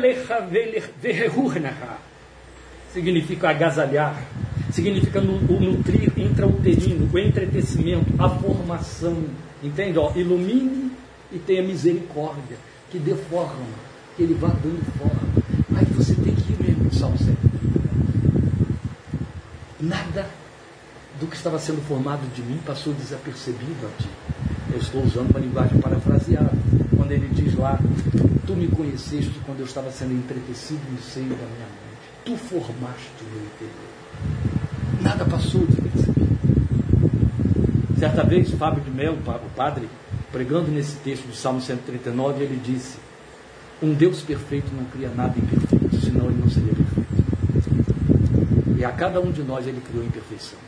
Significa agasalhar, significa o nutrir intrauterino, o entretecimento, a formação. Entende? Ó, ilumine e tenha misericórdia, que dê forma, que ele vá dando forma. Aí você tem que ir mesmo, Salmo 7. Nada do que estava sendo formado de mim passou desapercebido a ti. Eu estou usando uma linguagem parafraseada, quando ele diz lá: Tu me conheceste quando eu estava sendo entretecido no seio da minha mãe. Tu formaste o meu interior. Nada passou desapercebido. Certa vez, Fábio de Melo, o padre, pregando nesse texto do Salmo 139, ele disse: Um Deus perfeito não cria nada imperfeito, senão ele não seria perfeito. E a cada um de nós ele criou imperfeição.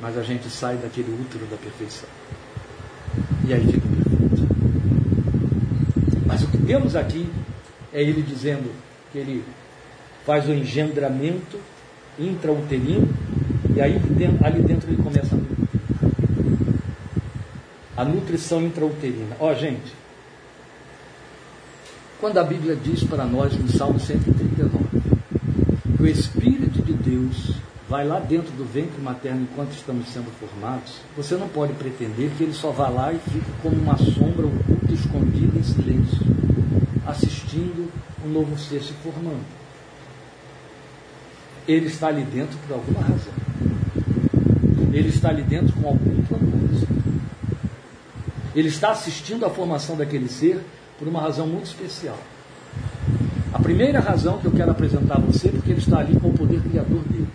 Mas a gente sai daquele útero da perfeição. E aí fica perfeito. Mas o que temos aqui é ele dizendo que ele faz o engendramento intrauterino e aí ali dentro ele começa a nutrir. A nutrição intrauterina. Ó, oh, gente, quando a Bíblia diz para nós no Salmo 139 que o Espírito de Deus vai lá dentro do ventre materno enquanto estamos sendo formados, você não pode pretender que ele só vá lá e fique como uma sombra oculta, escondida em silêncio, assistindo um novo ser se formando. Ele está ali dentro por alguma razão. Ele está ali dentro com algum propósito. Ele está assistindo à formação daquele ser por uma razão muito especial. A primeira razão que eu quero apresentar a você é porque ele está ali com o poder criador dele.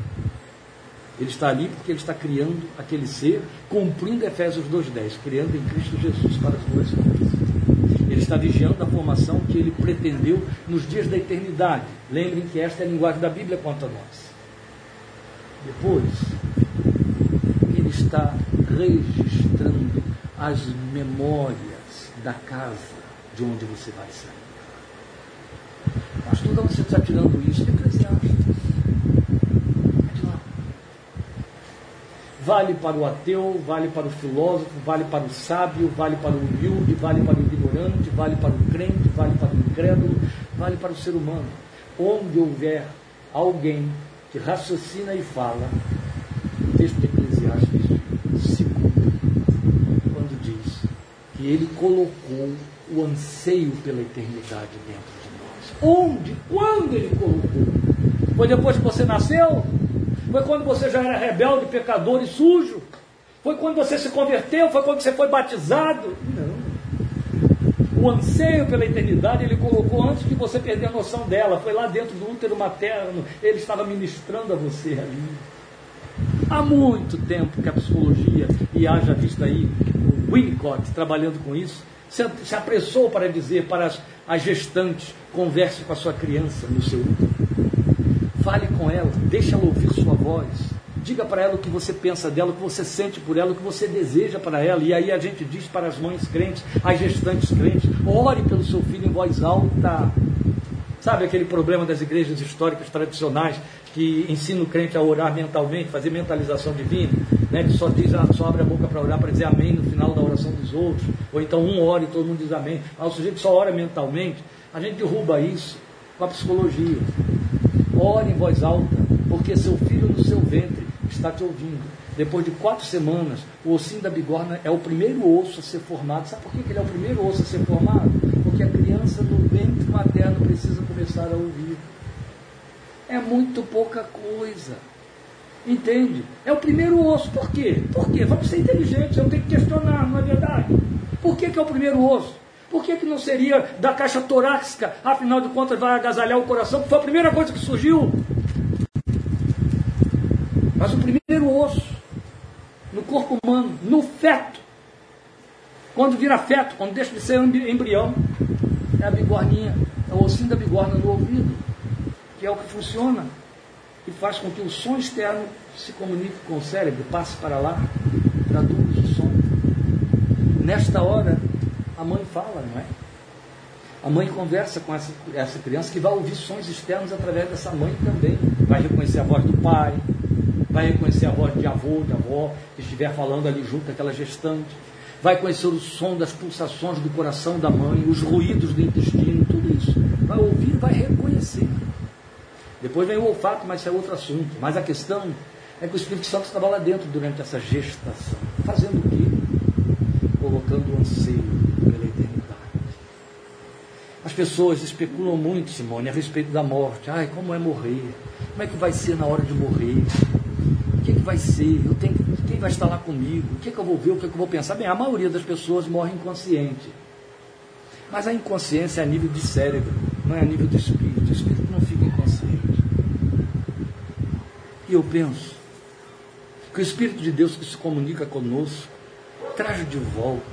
Ele está ali porque ele está criando aquele ser, cumprindo Efésios 2,10, criando em Cristo Jesus para as boas obras. Ele está vigiando a formação que ele pretendeu nos dias da eternidade. Lembrem que esta é a linguagem da Bíblia quanto a nós. Depois, ele está registrando as memórias da casa de onde você vai sair. Pastor, de você está tirando isso? Eclesiastes. É de lá. Vale para o ateu, vale para o filósofo, vale para o sábio, vale para o humilde, vale para o ignorante, vale para o crente, vale para o incrédulo, vale para o ser humano. Onde houver alguém que raciocina e fala, o texto de Eclesiastes se cumpre quando diz que ele colocou o anseio pela eternidade dentro Onde? Quando ele colocou? Foi depois que você nasceu? Foi quando você já era rebelde, pecador e sujo? Foi quando você se converteu? Foi quando você foi batizado? Não. O anseio pela eternidade ele colocou antes de você perder a noção dela. Foi lá dentro do útero materno. Ele estava ministrando a você ali. Há muito tempo que a psicologia, e haja visto aí o Winnicott trabalhando com isso, se, se apressou para dizer para as, as gestantes: converse com a sua criança no seu útero. Fale com ela, deixe ela ouvir sua voz. Diga para ela o que você pensa dela, o que você sente por ela, o que você deseja para ela. E aí a gente diz para as mães crentes, as gestantes crentes: ore pelo seu filho em voz alta. Sabe aquele problema das igrejas históricas tradicionais que ensina o crente a orar mentalmente, fazer mentalização divina, né, que só, diz, só abre a boca para orar para dizer amém no final da oração dos outros, ou então um ora e todo mundo diz amém. Ah, o sujeito só ora mentalmente, a gente derruba isso com a psicologia. Ore em voz alta, porque seu filho no seu ventre está te ouvindo. Depois de quatro semanas, o ossinho da bigorna é o primeiro osso a ser formado. Sabe por que ele é o primeiro osso a ser formado? Porque a criança no ventre materno precisa começar a ouvir é muito pouca coisa. Entende? É o primeiro osso. Por quê? Por quê? Vamos ser inteligentes, eu tenho que questionar, não é verdade? Por que, que é o primeiro osso? Por que, que não seria da caixa torácica? Afinal de contas, vai agasalhar o coração, foi a primeira coisa que surgiu. Mas o primeiro osso no corpo humano, no feto, quando vira feto, quando deixa de ser embrião, é a bigorninha, é o ossinho da bigorna no ouvido que é o que funciona e faz com que o som externo se comunique com o cérebro, passe para lá, traduz o som. Nesta hora, a mãe fala, não é? A mãe conversa com essa, essa criança que vai ouvir sons externos através dessa mãe também. Vai reconhecer a voz do pai, vai reconhecer a voz de avô, de avó, que estiver falando ali junto aquela gestante. Vai conhecer o som das pulsações do coração da mãe, os ruídos do intestino, tudo isso. Vai ouvir, vai reconhecer. Depois vem o olfato, mas isso é outro assunto. Mas a questão é que o Espírito Santo estava lá dentro durante essa gestação. Fazendo o quê? Colocando anseio pela eternidade. As pessoas especulam muito, Simone, a respeito da morte. Ai, como é morrer? Como é que vai ser na hora de morrer? O que, é que vai ser? Eu tenho, quem vai estar lá comigo? O que, é que eu vou ver? O que, é que eu vou pensar? Bem, a maioria das pessoas morre inconsciente. Mas a inconsciência é a nível de cérebro, não é a nível do espírito. O espírito não fica inconsciente. E eu penso que o Espírito de Deus que se comunica conosco traz de volta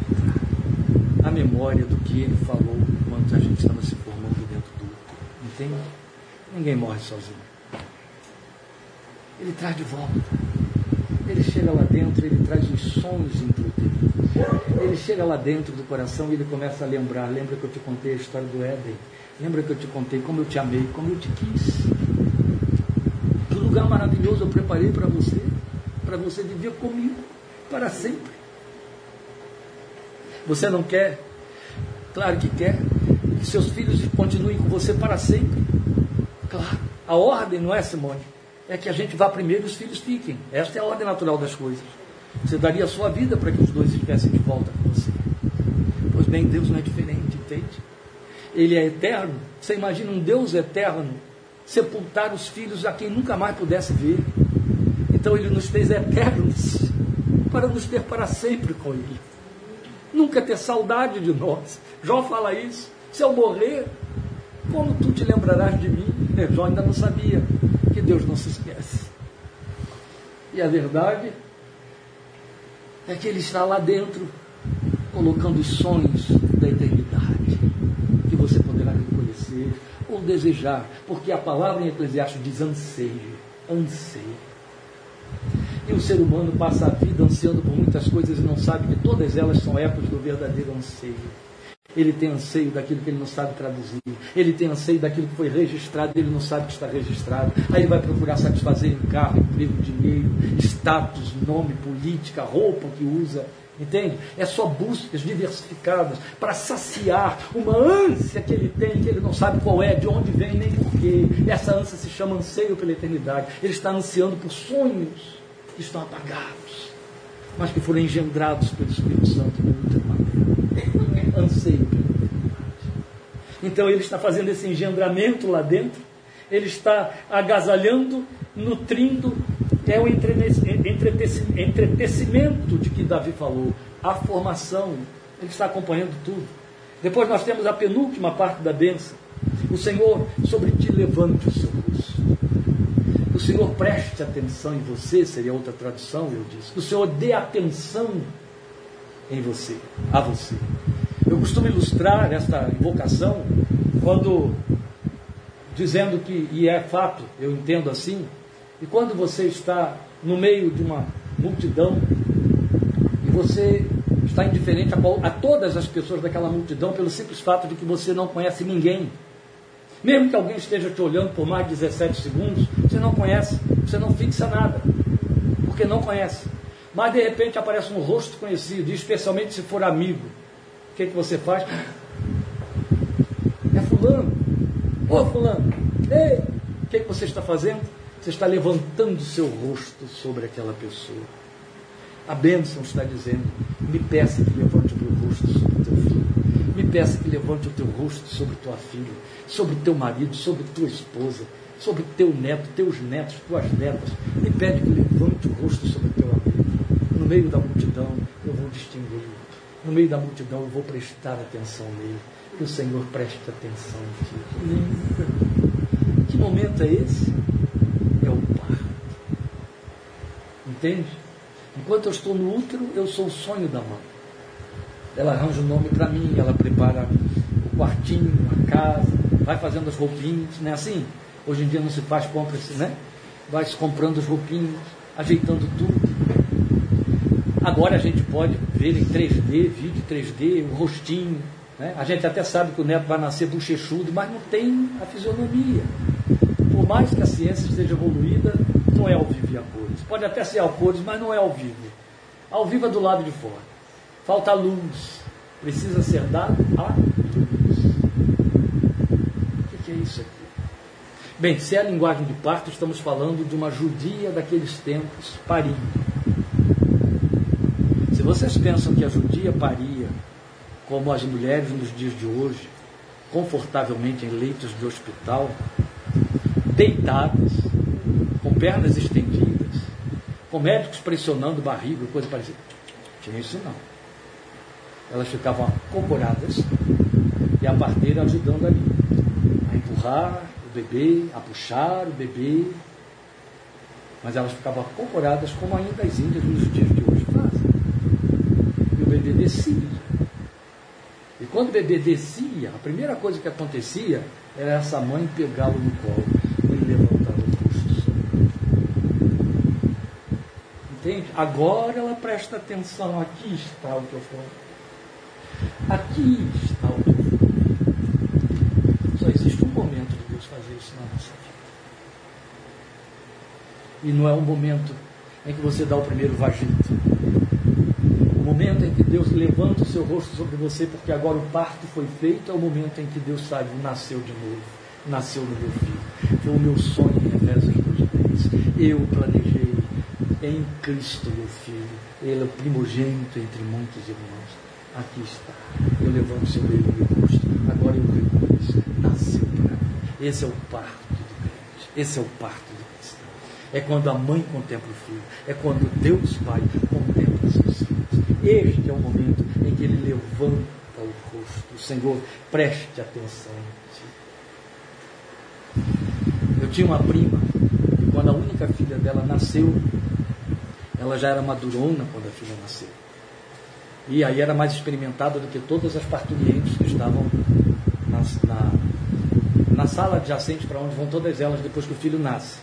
a memória do que ele falou enquanto a gente estava se formando dentro do útero. Entende? Ninguém morre sozinho. Ele traz de volta. Ele chega lá dentro, ele traz os sonhos introduzidos. Ele chega lá dentro do coração e ele começa a lembrar. Lembra que eu te contei a história do Éden? Lembra que eu te contei como eu te amei, como eu te quis? lugar maravilhoso eu preparei para você, para você viver comigo para sempre. Você não quer? Claro que quer. Que seus filhos continuem com você para sempre. Claro. A ordem, não é, Simone? É que a gente vá primeiro e os filhos fiquem. Esta é a ordem natural das coisas. Você daria a sua vida para que os dois estivessem de volta com você. Pois bem, Deus não é diferente, entende? Ele é eterno. Você imagina um Deus eterno sepultar os filhos a quem nunca mais pudesse ver. Então ele nos fez eternos para nos ter para sempre com ele. Nunca ter saudade de nós. Jó fala isso. Se eu morrer, como tu te lembrarás de mim? É, Jó ainda não sabia que Deus não se esquece. E a verdade é que ele está lá dentro, colocando os sonhos da eternidade, que você poderá reconhecer ou desejar, porque a palavra em Eclesiastes diz anseio, anseio. E o ser humano passa a vida ansiando por muitas coisas e não sabe que todas elas são ecos do verdadeiro anseio. Ele tem anseio daquilo que ele não sabe traduzir. Ele tem anseio daquilo que foi registrado e ele não sabe que está registrado. Aí ele vai procurar satisfazer em carro, emprego, dinheiro, status, nome, política, roupa que usa. Entende? É só buscas diversificadas para saciar uma ânsia que ele tem, que ele não sabe qual é, de onde vem, nem porquê. Essa ânsia se chama anseio pela eternidade. Ele está ansiando por sonhos que estão apagados, mas que foram engendrados pelo Espírito Santo no útero materno. Anseio pela eternidade. Então ele está fazendo esse engendramento lá dentro, ele está agasalhando, nutrindo é o entretecimento de que Davi falou, a formação, ele está acompanhando tudo. Depois nós temos a penúltima parte da bênção. O Senhor sobre ti levante o seu rosto. Senhor preste atenção em você, seria outra tradução, eu disse. O Senhor dê atenção em você, a você. Eu costumo ilustrar esta invocação quando dizendo que, e é fato, eu entendo assim, e quando você está no meio de uma multidão e você está indiferente a, a, todas as pessoas daquela multidão pelo simples fato de que você não conhece ninguém. Mesmo que alguém esteja te olhando por mais de 17 segundos, você não conhece, você não fixa nada, porque não conhece. Mas de repente aparece um rosto conhecido, especialmente se for amigo. O que, é que você faz? É fulano. Ô fulano, ei, o que, é que você está fazendo? Você está levantando seu rosto sobre aquela pessoa. A bênção está dizendo: me peça que levante o meu rosto sobre o teu filho. Me peça que levante o teu rosto sobre tua filha, sobre teu marido, sobre tua esposa, sobre teu neto, teus netos, tuas netas. Me pede que levante o rosto sobre teu amigo. No meio da multidão eu vou distingui-lo. No meio da multidão eu vou prestar atenção nele. Que o Senhor preste atenção em ti. Que momento é esse? é o parto. Entende? Enquanto eu estou no útero, eu sou o sonho da mãe. Ela arranja o um nome para mim, ela prepara o quartinho, a casa, vai fazendo as roupinhas, não é assim? Hoje em dia não se faz compra assim, né? Vai comprando as roupinhas, ajeitando tudo. Agora a gente pode ver em 3D, vídeo 3D, o rostinho. Né? A gente até sabe que o neto vai nascer bochechudo, mas não tem a fisionomia por mais que a ciência esteja evoluída, não é ao vivo e a cores. Pode até ser ao cores, mas não é ao vivo. Ao vivo é do lado de fora. Falta luz. Precisa ser dado a luz. O que é isso aqui? Bem, se é a linguagem de parto, estamos falando de uma judia daqueles tempos parindo. Se vocês pensam que a judia paria como as mulheres nos dias de hoje, confortavelmente em leitos de hospital, deitadas, com pernas estendidas, com médicos pressionando barriga, coisa parecida. Tinha isso não. Elas ficavam acocoradas e a parteira ajudando ali a empurrar o bebê, a puxar o bebê. Mas elas ficavam acocoradas como ainda as índias nos dias de hoje fazem. E o bebê descia. E quando o bebê descia, a primeira coisa que acontecia era essa mãe pegá-lo no colo levantar o rosto. Entende? Agora ela presta atenção. Aqui está o que eu falo. Aqui está o falo. Só existe um momento de Deus fazer isso na nossa vida. E não é um momento em que você dá o primeiro vagito. O momento em que Deus levanta o seu rosto sobre você, porque agora o parto foi feito, é o momento em que Deus sabe, nasceu de novo nasceu no meu filho. Foi o meu sonho em Efésios 2.10. Eu planejei em Cristo, meu filho. Ele é o primogênito entre muitos irmãos. Aqui está. Eu levanto sobre ele o meu rosto. Agora eu reconheço. Nasceu para mim. Esse é o parto do crente. Esse é o parto do cristão. É quando a mãe contempla o filho. É quando Deus Pai contempla seus filhos. Este é o momento em que ele levanta o rosto. O Senhor, preste atenção eu tinha uma prima, e quando a única filha dela nasceu, ela já era madurona quando a filha nasceu. E aí era mais experimentada do que todas as parturientes que estavam na, na, na sala adjacente para onde vão todas elas depois que o filho nasce.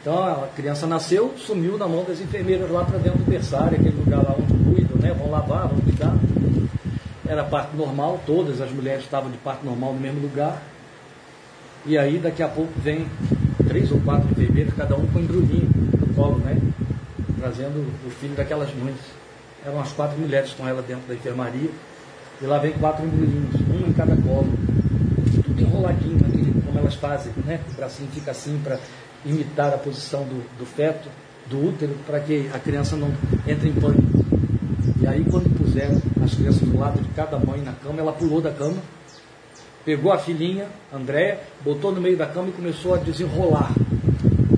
Então a criança nasceu, sumiu na mão das enfermeiras lá para dentro do berçário, aquele lugar lá onde cuidam, né? vão lavar, vão cuidar. Era parto normal, todas as mulheres estavam de parto normal no mesmo lugar. E aí daqui a pouco vem três ou quatro enfermeiros, cada um com um embrulhinho no colo, né? Trazendo o filho daquelas mães. Eram as quatro mulheres com ela dentro da enfermaria. E lá vem quatro embrulhinhos, um em cada colo. Tudo enroladinho, naquele, como elas fazem, né? O bracinho fica assim para imitar a posição do, do feto, do útero, para que a criança não entre em pânico. E aí quando puseram as crianças do lado de cada mãe na cama, ela pulou da cama pegou a filhinha, Andréia, botou no meio da cama e começou a desenrolar.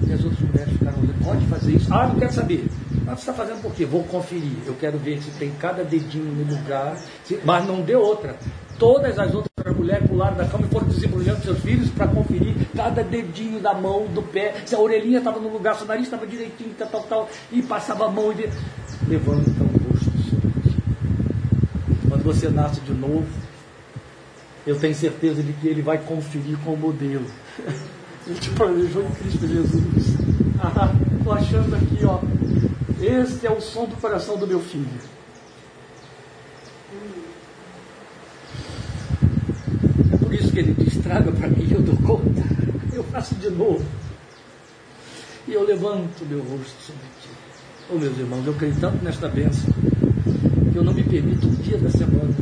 E as outras mulheres ficaram olhando, pode fazer isso? Ah, não quero saber. Mas você está fazendo por quê? Vou conferir. Eu quero ver se tem cada dedinho no lugar. Mas não deu outra. Todas as outras mulheres pularam da cama e foram desembrulhando seus filhos para conferir cada dedinho da mão, do pé, se a orelhinha estava no lugar, se o nariz estava direitinho, tal, tal, tal, e passava a mão e levanta o rosto. Quando você nasce de novo, eu tenho certeza de que ele vai conferir com o modelo. [laughs] Ele te planejou em Cristo Jesus. [laughs] Ah, achando aqui, ó. Esse é o som do coração do meu filho. É por isso que ele diz: traga para mim, eu dou conta. [laughs] Eu faço de novo. E eu levanto meu rosto sobre ti. Oh, meus irmãos, eu creio tanto nesta bênção que eu não me permito um dia da semana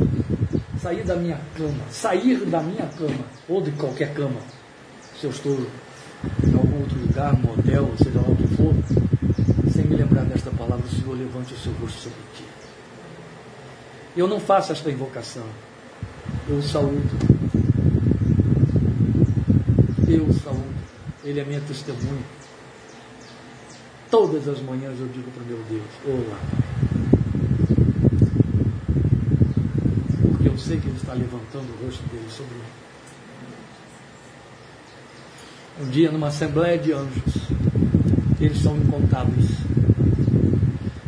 sair da minha cama, sair da minha cama, ou de qualquer cama, se eu estou em algum outro lugar, no hotel, seja lá o que for, lembrar desta palavra, o Senhor levante o seu rosto sobre ti. Eu não faço esta invocação. Eu saúdo. Eu saúdo. Ele é minha testemunha. Todas as manhãs eu digo para meu Deus, olá. Porque eu sei que Ele está levantando o rosto dele sobre mim. Um dia, numa assembleia de anjos, eles são incontáveis.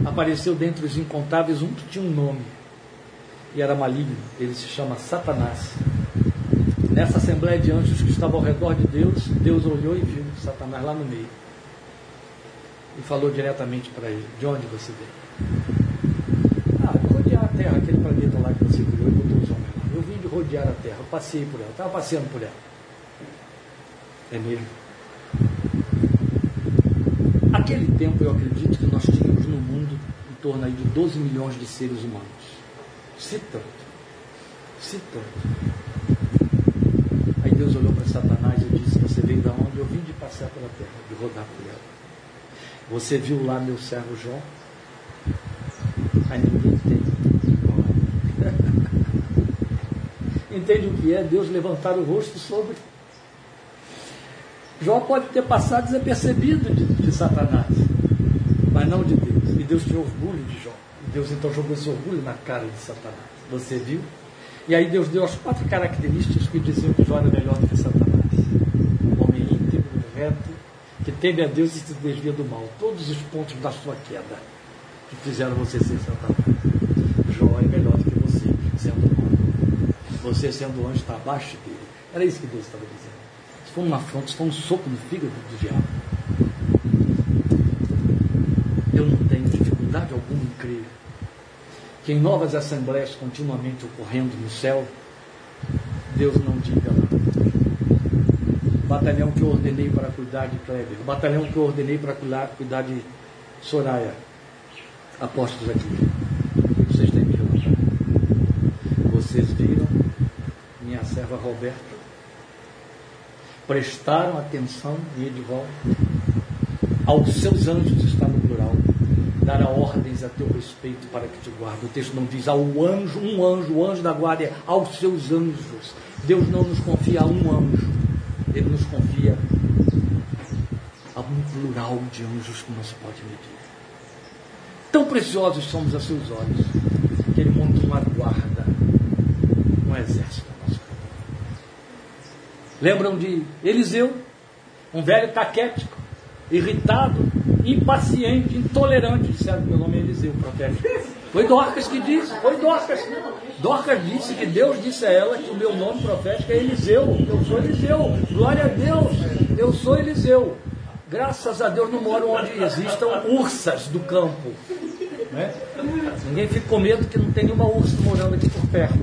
Apareceu dentre os incontáveis um que tinha um nome e era maligno. Ele se chama Satanás. Nessa assembleia de anjos que estava ao redor de Deus, Deus olhou e viu Satanás lá no meio. E falou diretamente para ele: De onde você veio? Ah, de rodear a terra, aquele planeta lá que você criou e botou os homens lá. Eu vim de rodear a terra, eu passei por ela, estava passeando por ela. É mesmo. Aquele tempo eu acredito que nós tínhamos no mundo em torno aí de 12 milhões de seres humanos. Se tanto. Se tanto. Aí Deus olhou para Satanás e disse: Você veio da onde? Eu vim de passear pela terra, de rodar por ela. Você viu lá meu servo Jó? Aí ninguém entende. [laughs] entende o que é Deus levantar o rosto sobre? Jó pode ter passado desapercebido de, de Satanás, mas não de Deus. E Deus tinha orgulho de Jó. E Deus então jogou esse orgulho na cara de Satanás. Você viu? E aí Deus deu as quatro características que diziam que Jó era melhor do que Satanás. Um homem íntegro, reto, que teme a Deus e se desvia do mal. Todos os pontos da sua queda que fizeram você ser Satanás. Jó é melhor do que você, sendo humano. Você sendo anjo está abaixo dele. Era isso que Deus estava dizendo. Isso foi uma afronta, isso foi um soco no fígado do diabo. Eu não tenho dificuldade alguma em crer que em novas assembleias continuamente ocorrendo no céu, Deus não diga lá. Batalhão que eu ordenei para cuidar de Kleber, batalhão que eu ordenei para cuidar, cuidar de Soraya, apóstolos aqui. Vocês têm que levantar. Vocês viram minha serva Roberta? Prestaram atenção, e Edival, aos seus anjos está no plural dará ordens a teu respeito para que te guarde. O texto não diz ao anjo, um anjo, o anjo da guarda é aos seus anjos. Deus não nos confia a um anjo, Ele nos confia a um plural de anjos que não se pode medir. Tão preciosos somos a seus olhos, que Ele monta uma guarda, um exército Lembram de Eliseu, um velho caquético, irritado, impaciente, intolerante, disseram meu nome é Eliseu, profeta. Foi Dorcas que disse, foi Dorcas. Dorcas disse que Deus disse a ela que o meu nome profético é Eliseu. Eu sou Eliseu. Glória a Deus. Eu sou Eliseu. Graças a Deus não moro onde existam ursas do campo. Né? Ninguém fica com medo que não tem nenhuma ursa morando aqui por perto.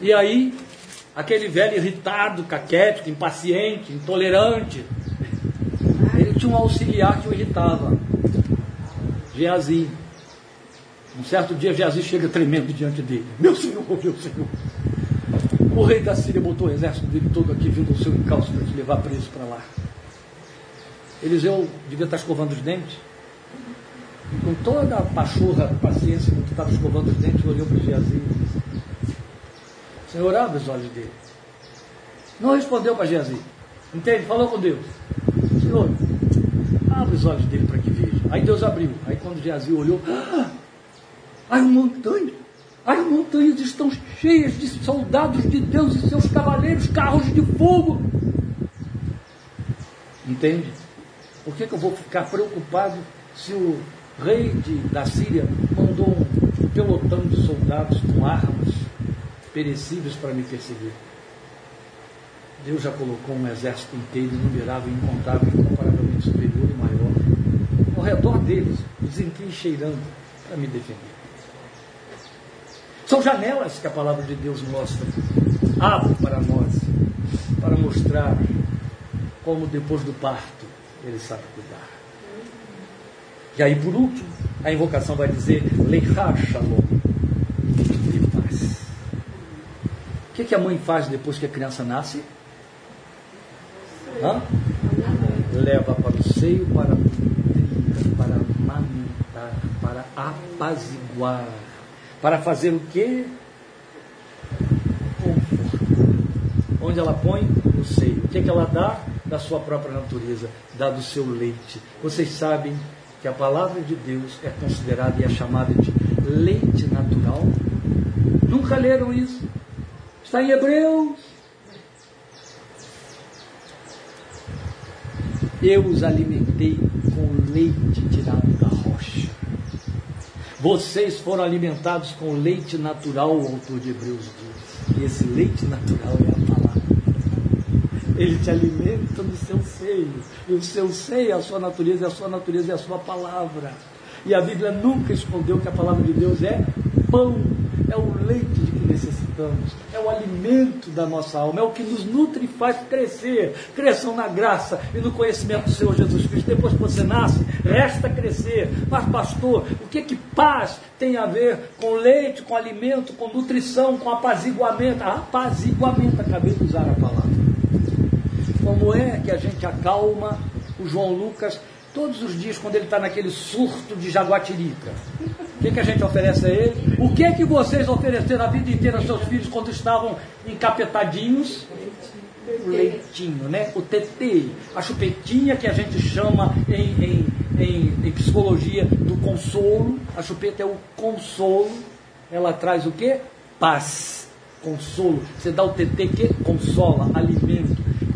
E aí, aquele velho irritado, caquético, impaciente, intolerante, ele tinha um auxiliar que o irritava, Geazi. Um certo dia, Geazi chega tremendo diante dele: Meu senhor, meu senhor. O rei da Síria botou o exército dele todo aqui, vindo ao seu encalço para te levar preso para lá. Eliseu devia estar escovando os dentes. E com toda a pachorra, paciência com que estava escovando os dentes, olhou para Geazi Senhor, abre os olhos dele. Não respondeu para Geazi. Entende? Falou com Deus. Senhor, abre os olhos dele para que veja. Aí Deus abriu. Aí quando Geazi olhou, ah, aí uma montanha. As montanhas estão cheias de soldados de Deus e seus cavaleiros, carros de fogo. Entende? Por que, que eu vou ficar preocupado se o rei de, da Síria mandou um pelotão de soldados com armas perecíveis para me perseguir? Deus já colocou um exército inteiro, inumerável, incontável, incomparavelmente superior e maior, ao redor deles, desenquincheirando para me defender. São janelas que a palavra de Deus mostra, abre para nós, para mostrar como depois do parto ele sabe cuidar. E aí, por último, a invocação vai dizer: Leichar Shalom, de paz. O que, que a mãe faz depois que a criança nasce? Hã? Leva para o seio para para amamentar, para apaziguar. Para fazer o quê? Onde ela põe? No seio. O que, que ela dá? Da sua própria natureza, dá do seu leite. Vocês sabem que a palavra de Deus é considerada e é chamada de leite natural? Nunca leram isso? Está em Hebreus. Eu os alimentei com leite tirado da rocha. Vocês foram alimentados com leite natural, o autor de Hebreus diz. E esse leite natural é a palavra. Ele te alimenta no seu seio. E o seu seio é a sua natureza, e a sua natureza é a sua palavra. E a Bíblia nunca escondeu que a palavra de Deus é pão, é o leite de é o alimento da nossa alma, é o que nos nutre e faz crescer. Cresçam na graça e no conhecimento do Senhor Jesus Cristo. Depois que você nasce, resta crescer. Mas, pastor, o que que paz tem a ver com leite, com alimento, com nutrição, com apaziguamento? Apaziguamento, acabei de usar a palavra. Como é que a gente acalma o João Lucas todos os dias quando ele está naquele surto de jaguatirica? O que, que a gente oferece a ele? O que que vocês ofereceram a vida inteira aos seus filhos quando estavam encapetadinhos? O leitinho, né? O TT, a chupetinha que a gente chama em, em, em, em psicologia do consolo. A chupeta é o consolo. Ela traz o que? Paz, consolo. Você dá o TT que consola, alimento.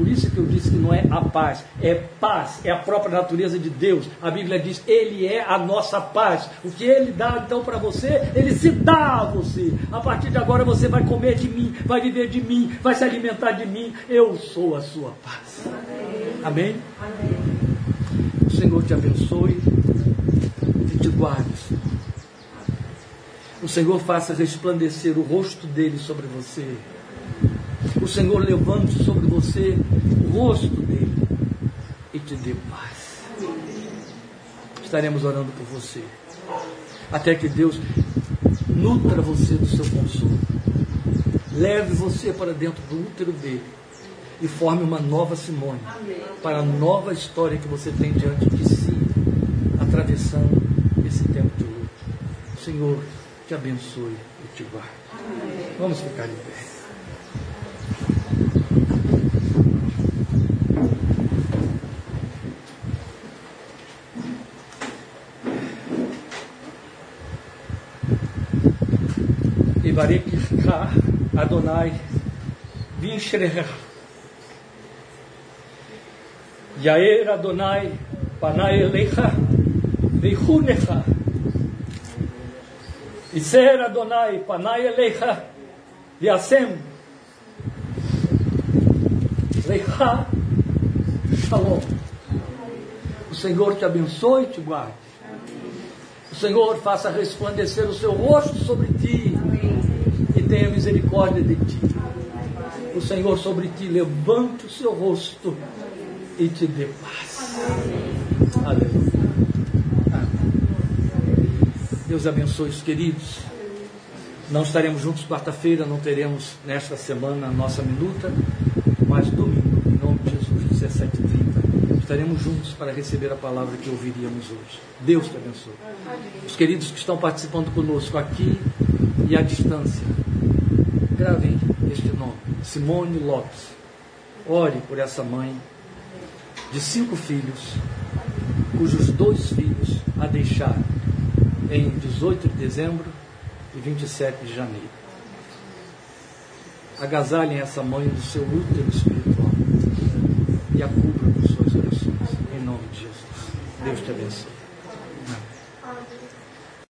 Por isso que eu disse que não é a paz, é paz, é a própria natureza de Deus. A Bíblia diz, Ele é a nossa paz. O que Ele dá então para você, Ele se dá a você. A partir de agora você vai comer de mim, vai viver de mim, vai se alimentar de mim. Eu sou a sua paz. Amém? Amém. O Senhor te abençoe e te guarde. O Senhor faça resplandecer o rosto dele sobre você o Senhor levante sobre você o rosto dele e te dê paz. Estaremos orando por você. Até que Deus nutra você do seu consolo. Leve você para dentro do útero dele e forme uma nova Simone para a nova história que você tem diante de si, atravessando esse tempo de luto. Senhor te abençoe e te guarde. Vamos ficar em pé. Ibarekha Adonai Vinshrecha Yair Adonai Panai Elecha Vichunecha Iser Adonai Panai Elecha Viasem Lecha Shalom. O Senhor te abençoe e te guarde. O Senhor faça resplandecer o seu rosto sobre tenha misericórdia de ti. O Senhor sobre ti levante o seu rosto e te dê paz. Aleluia. Deus abençoe os queridos. Não estaremos juntos quarta-feira, não teremos nesta semana a nossa minuta, mas domingo, em nome de Jesus, 17h30, estaremos juntos para receber a palavra que ouviríamos hoje. Deus te abençoe. Os queridos que estão participando conosco aqui e à distância, Gravem este nome, Simone Lopes. Ore por essa mãe de cinco filhos, cujos dois filhos a deixaram em 18 de dezembro e 27 de janeiro. Agasalhem essa mãe do seu útero espiritual e a cubra com suas orações. Em nome de Jesus. Deus te abençoe.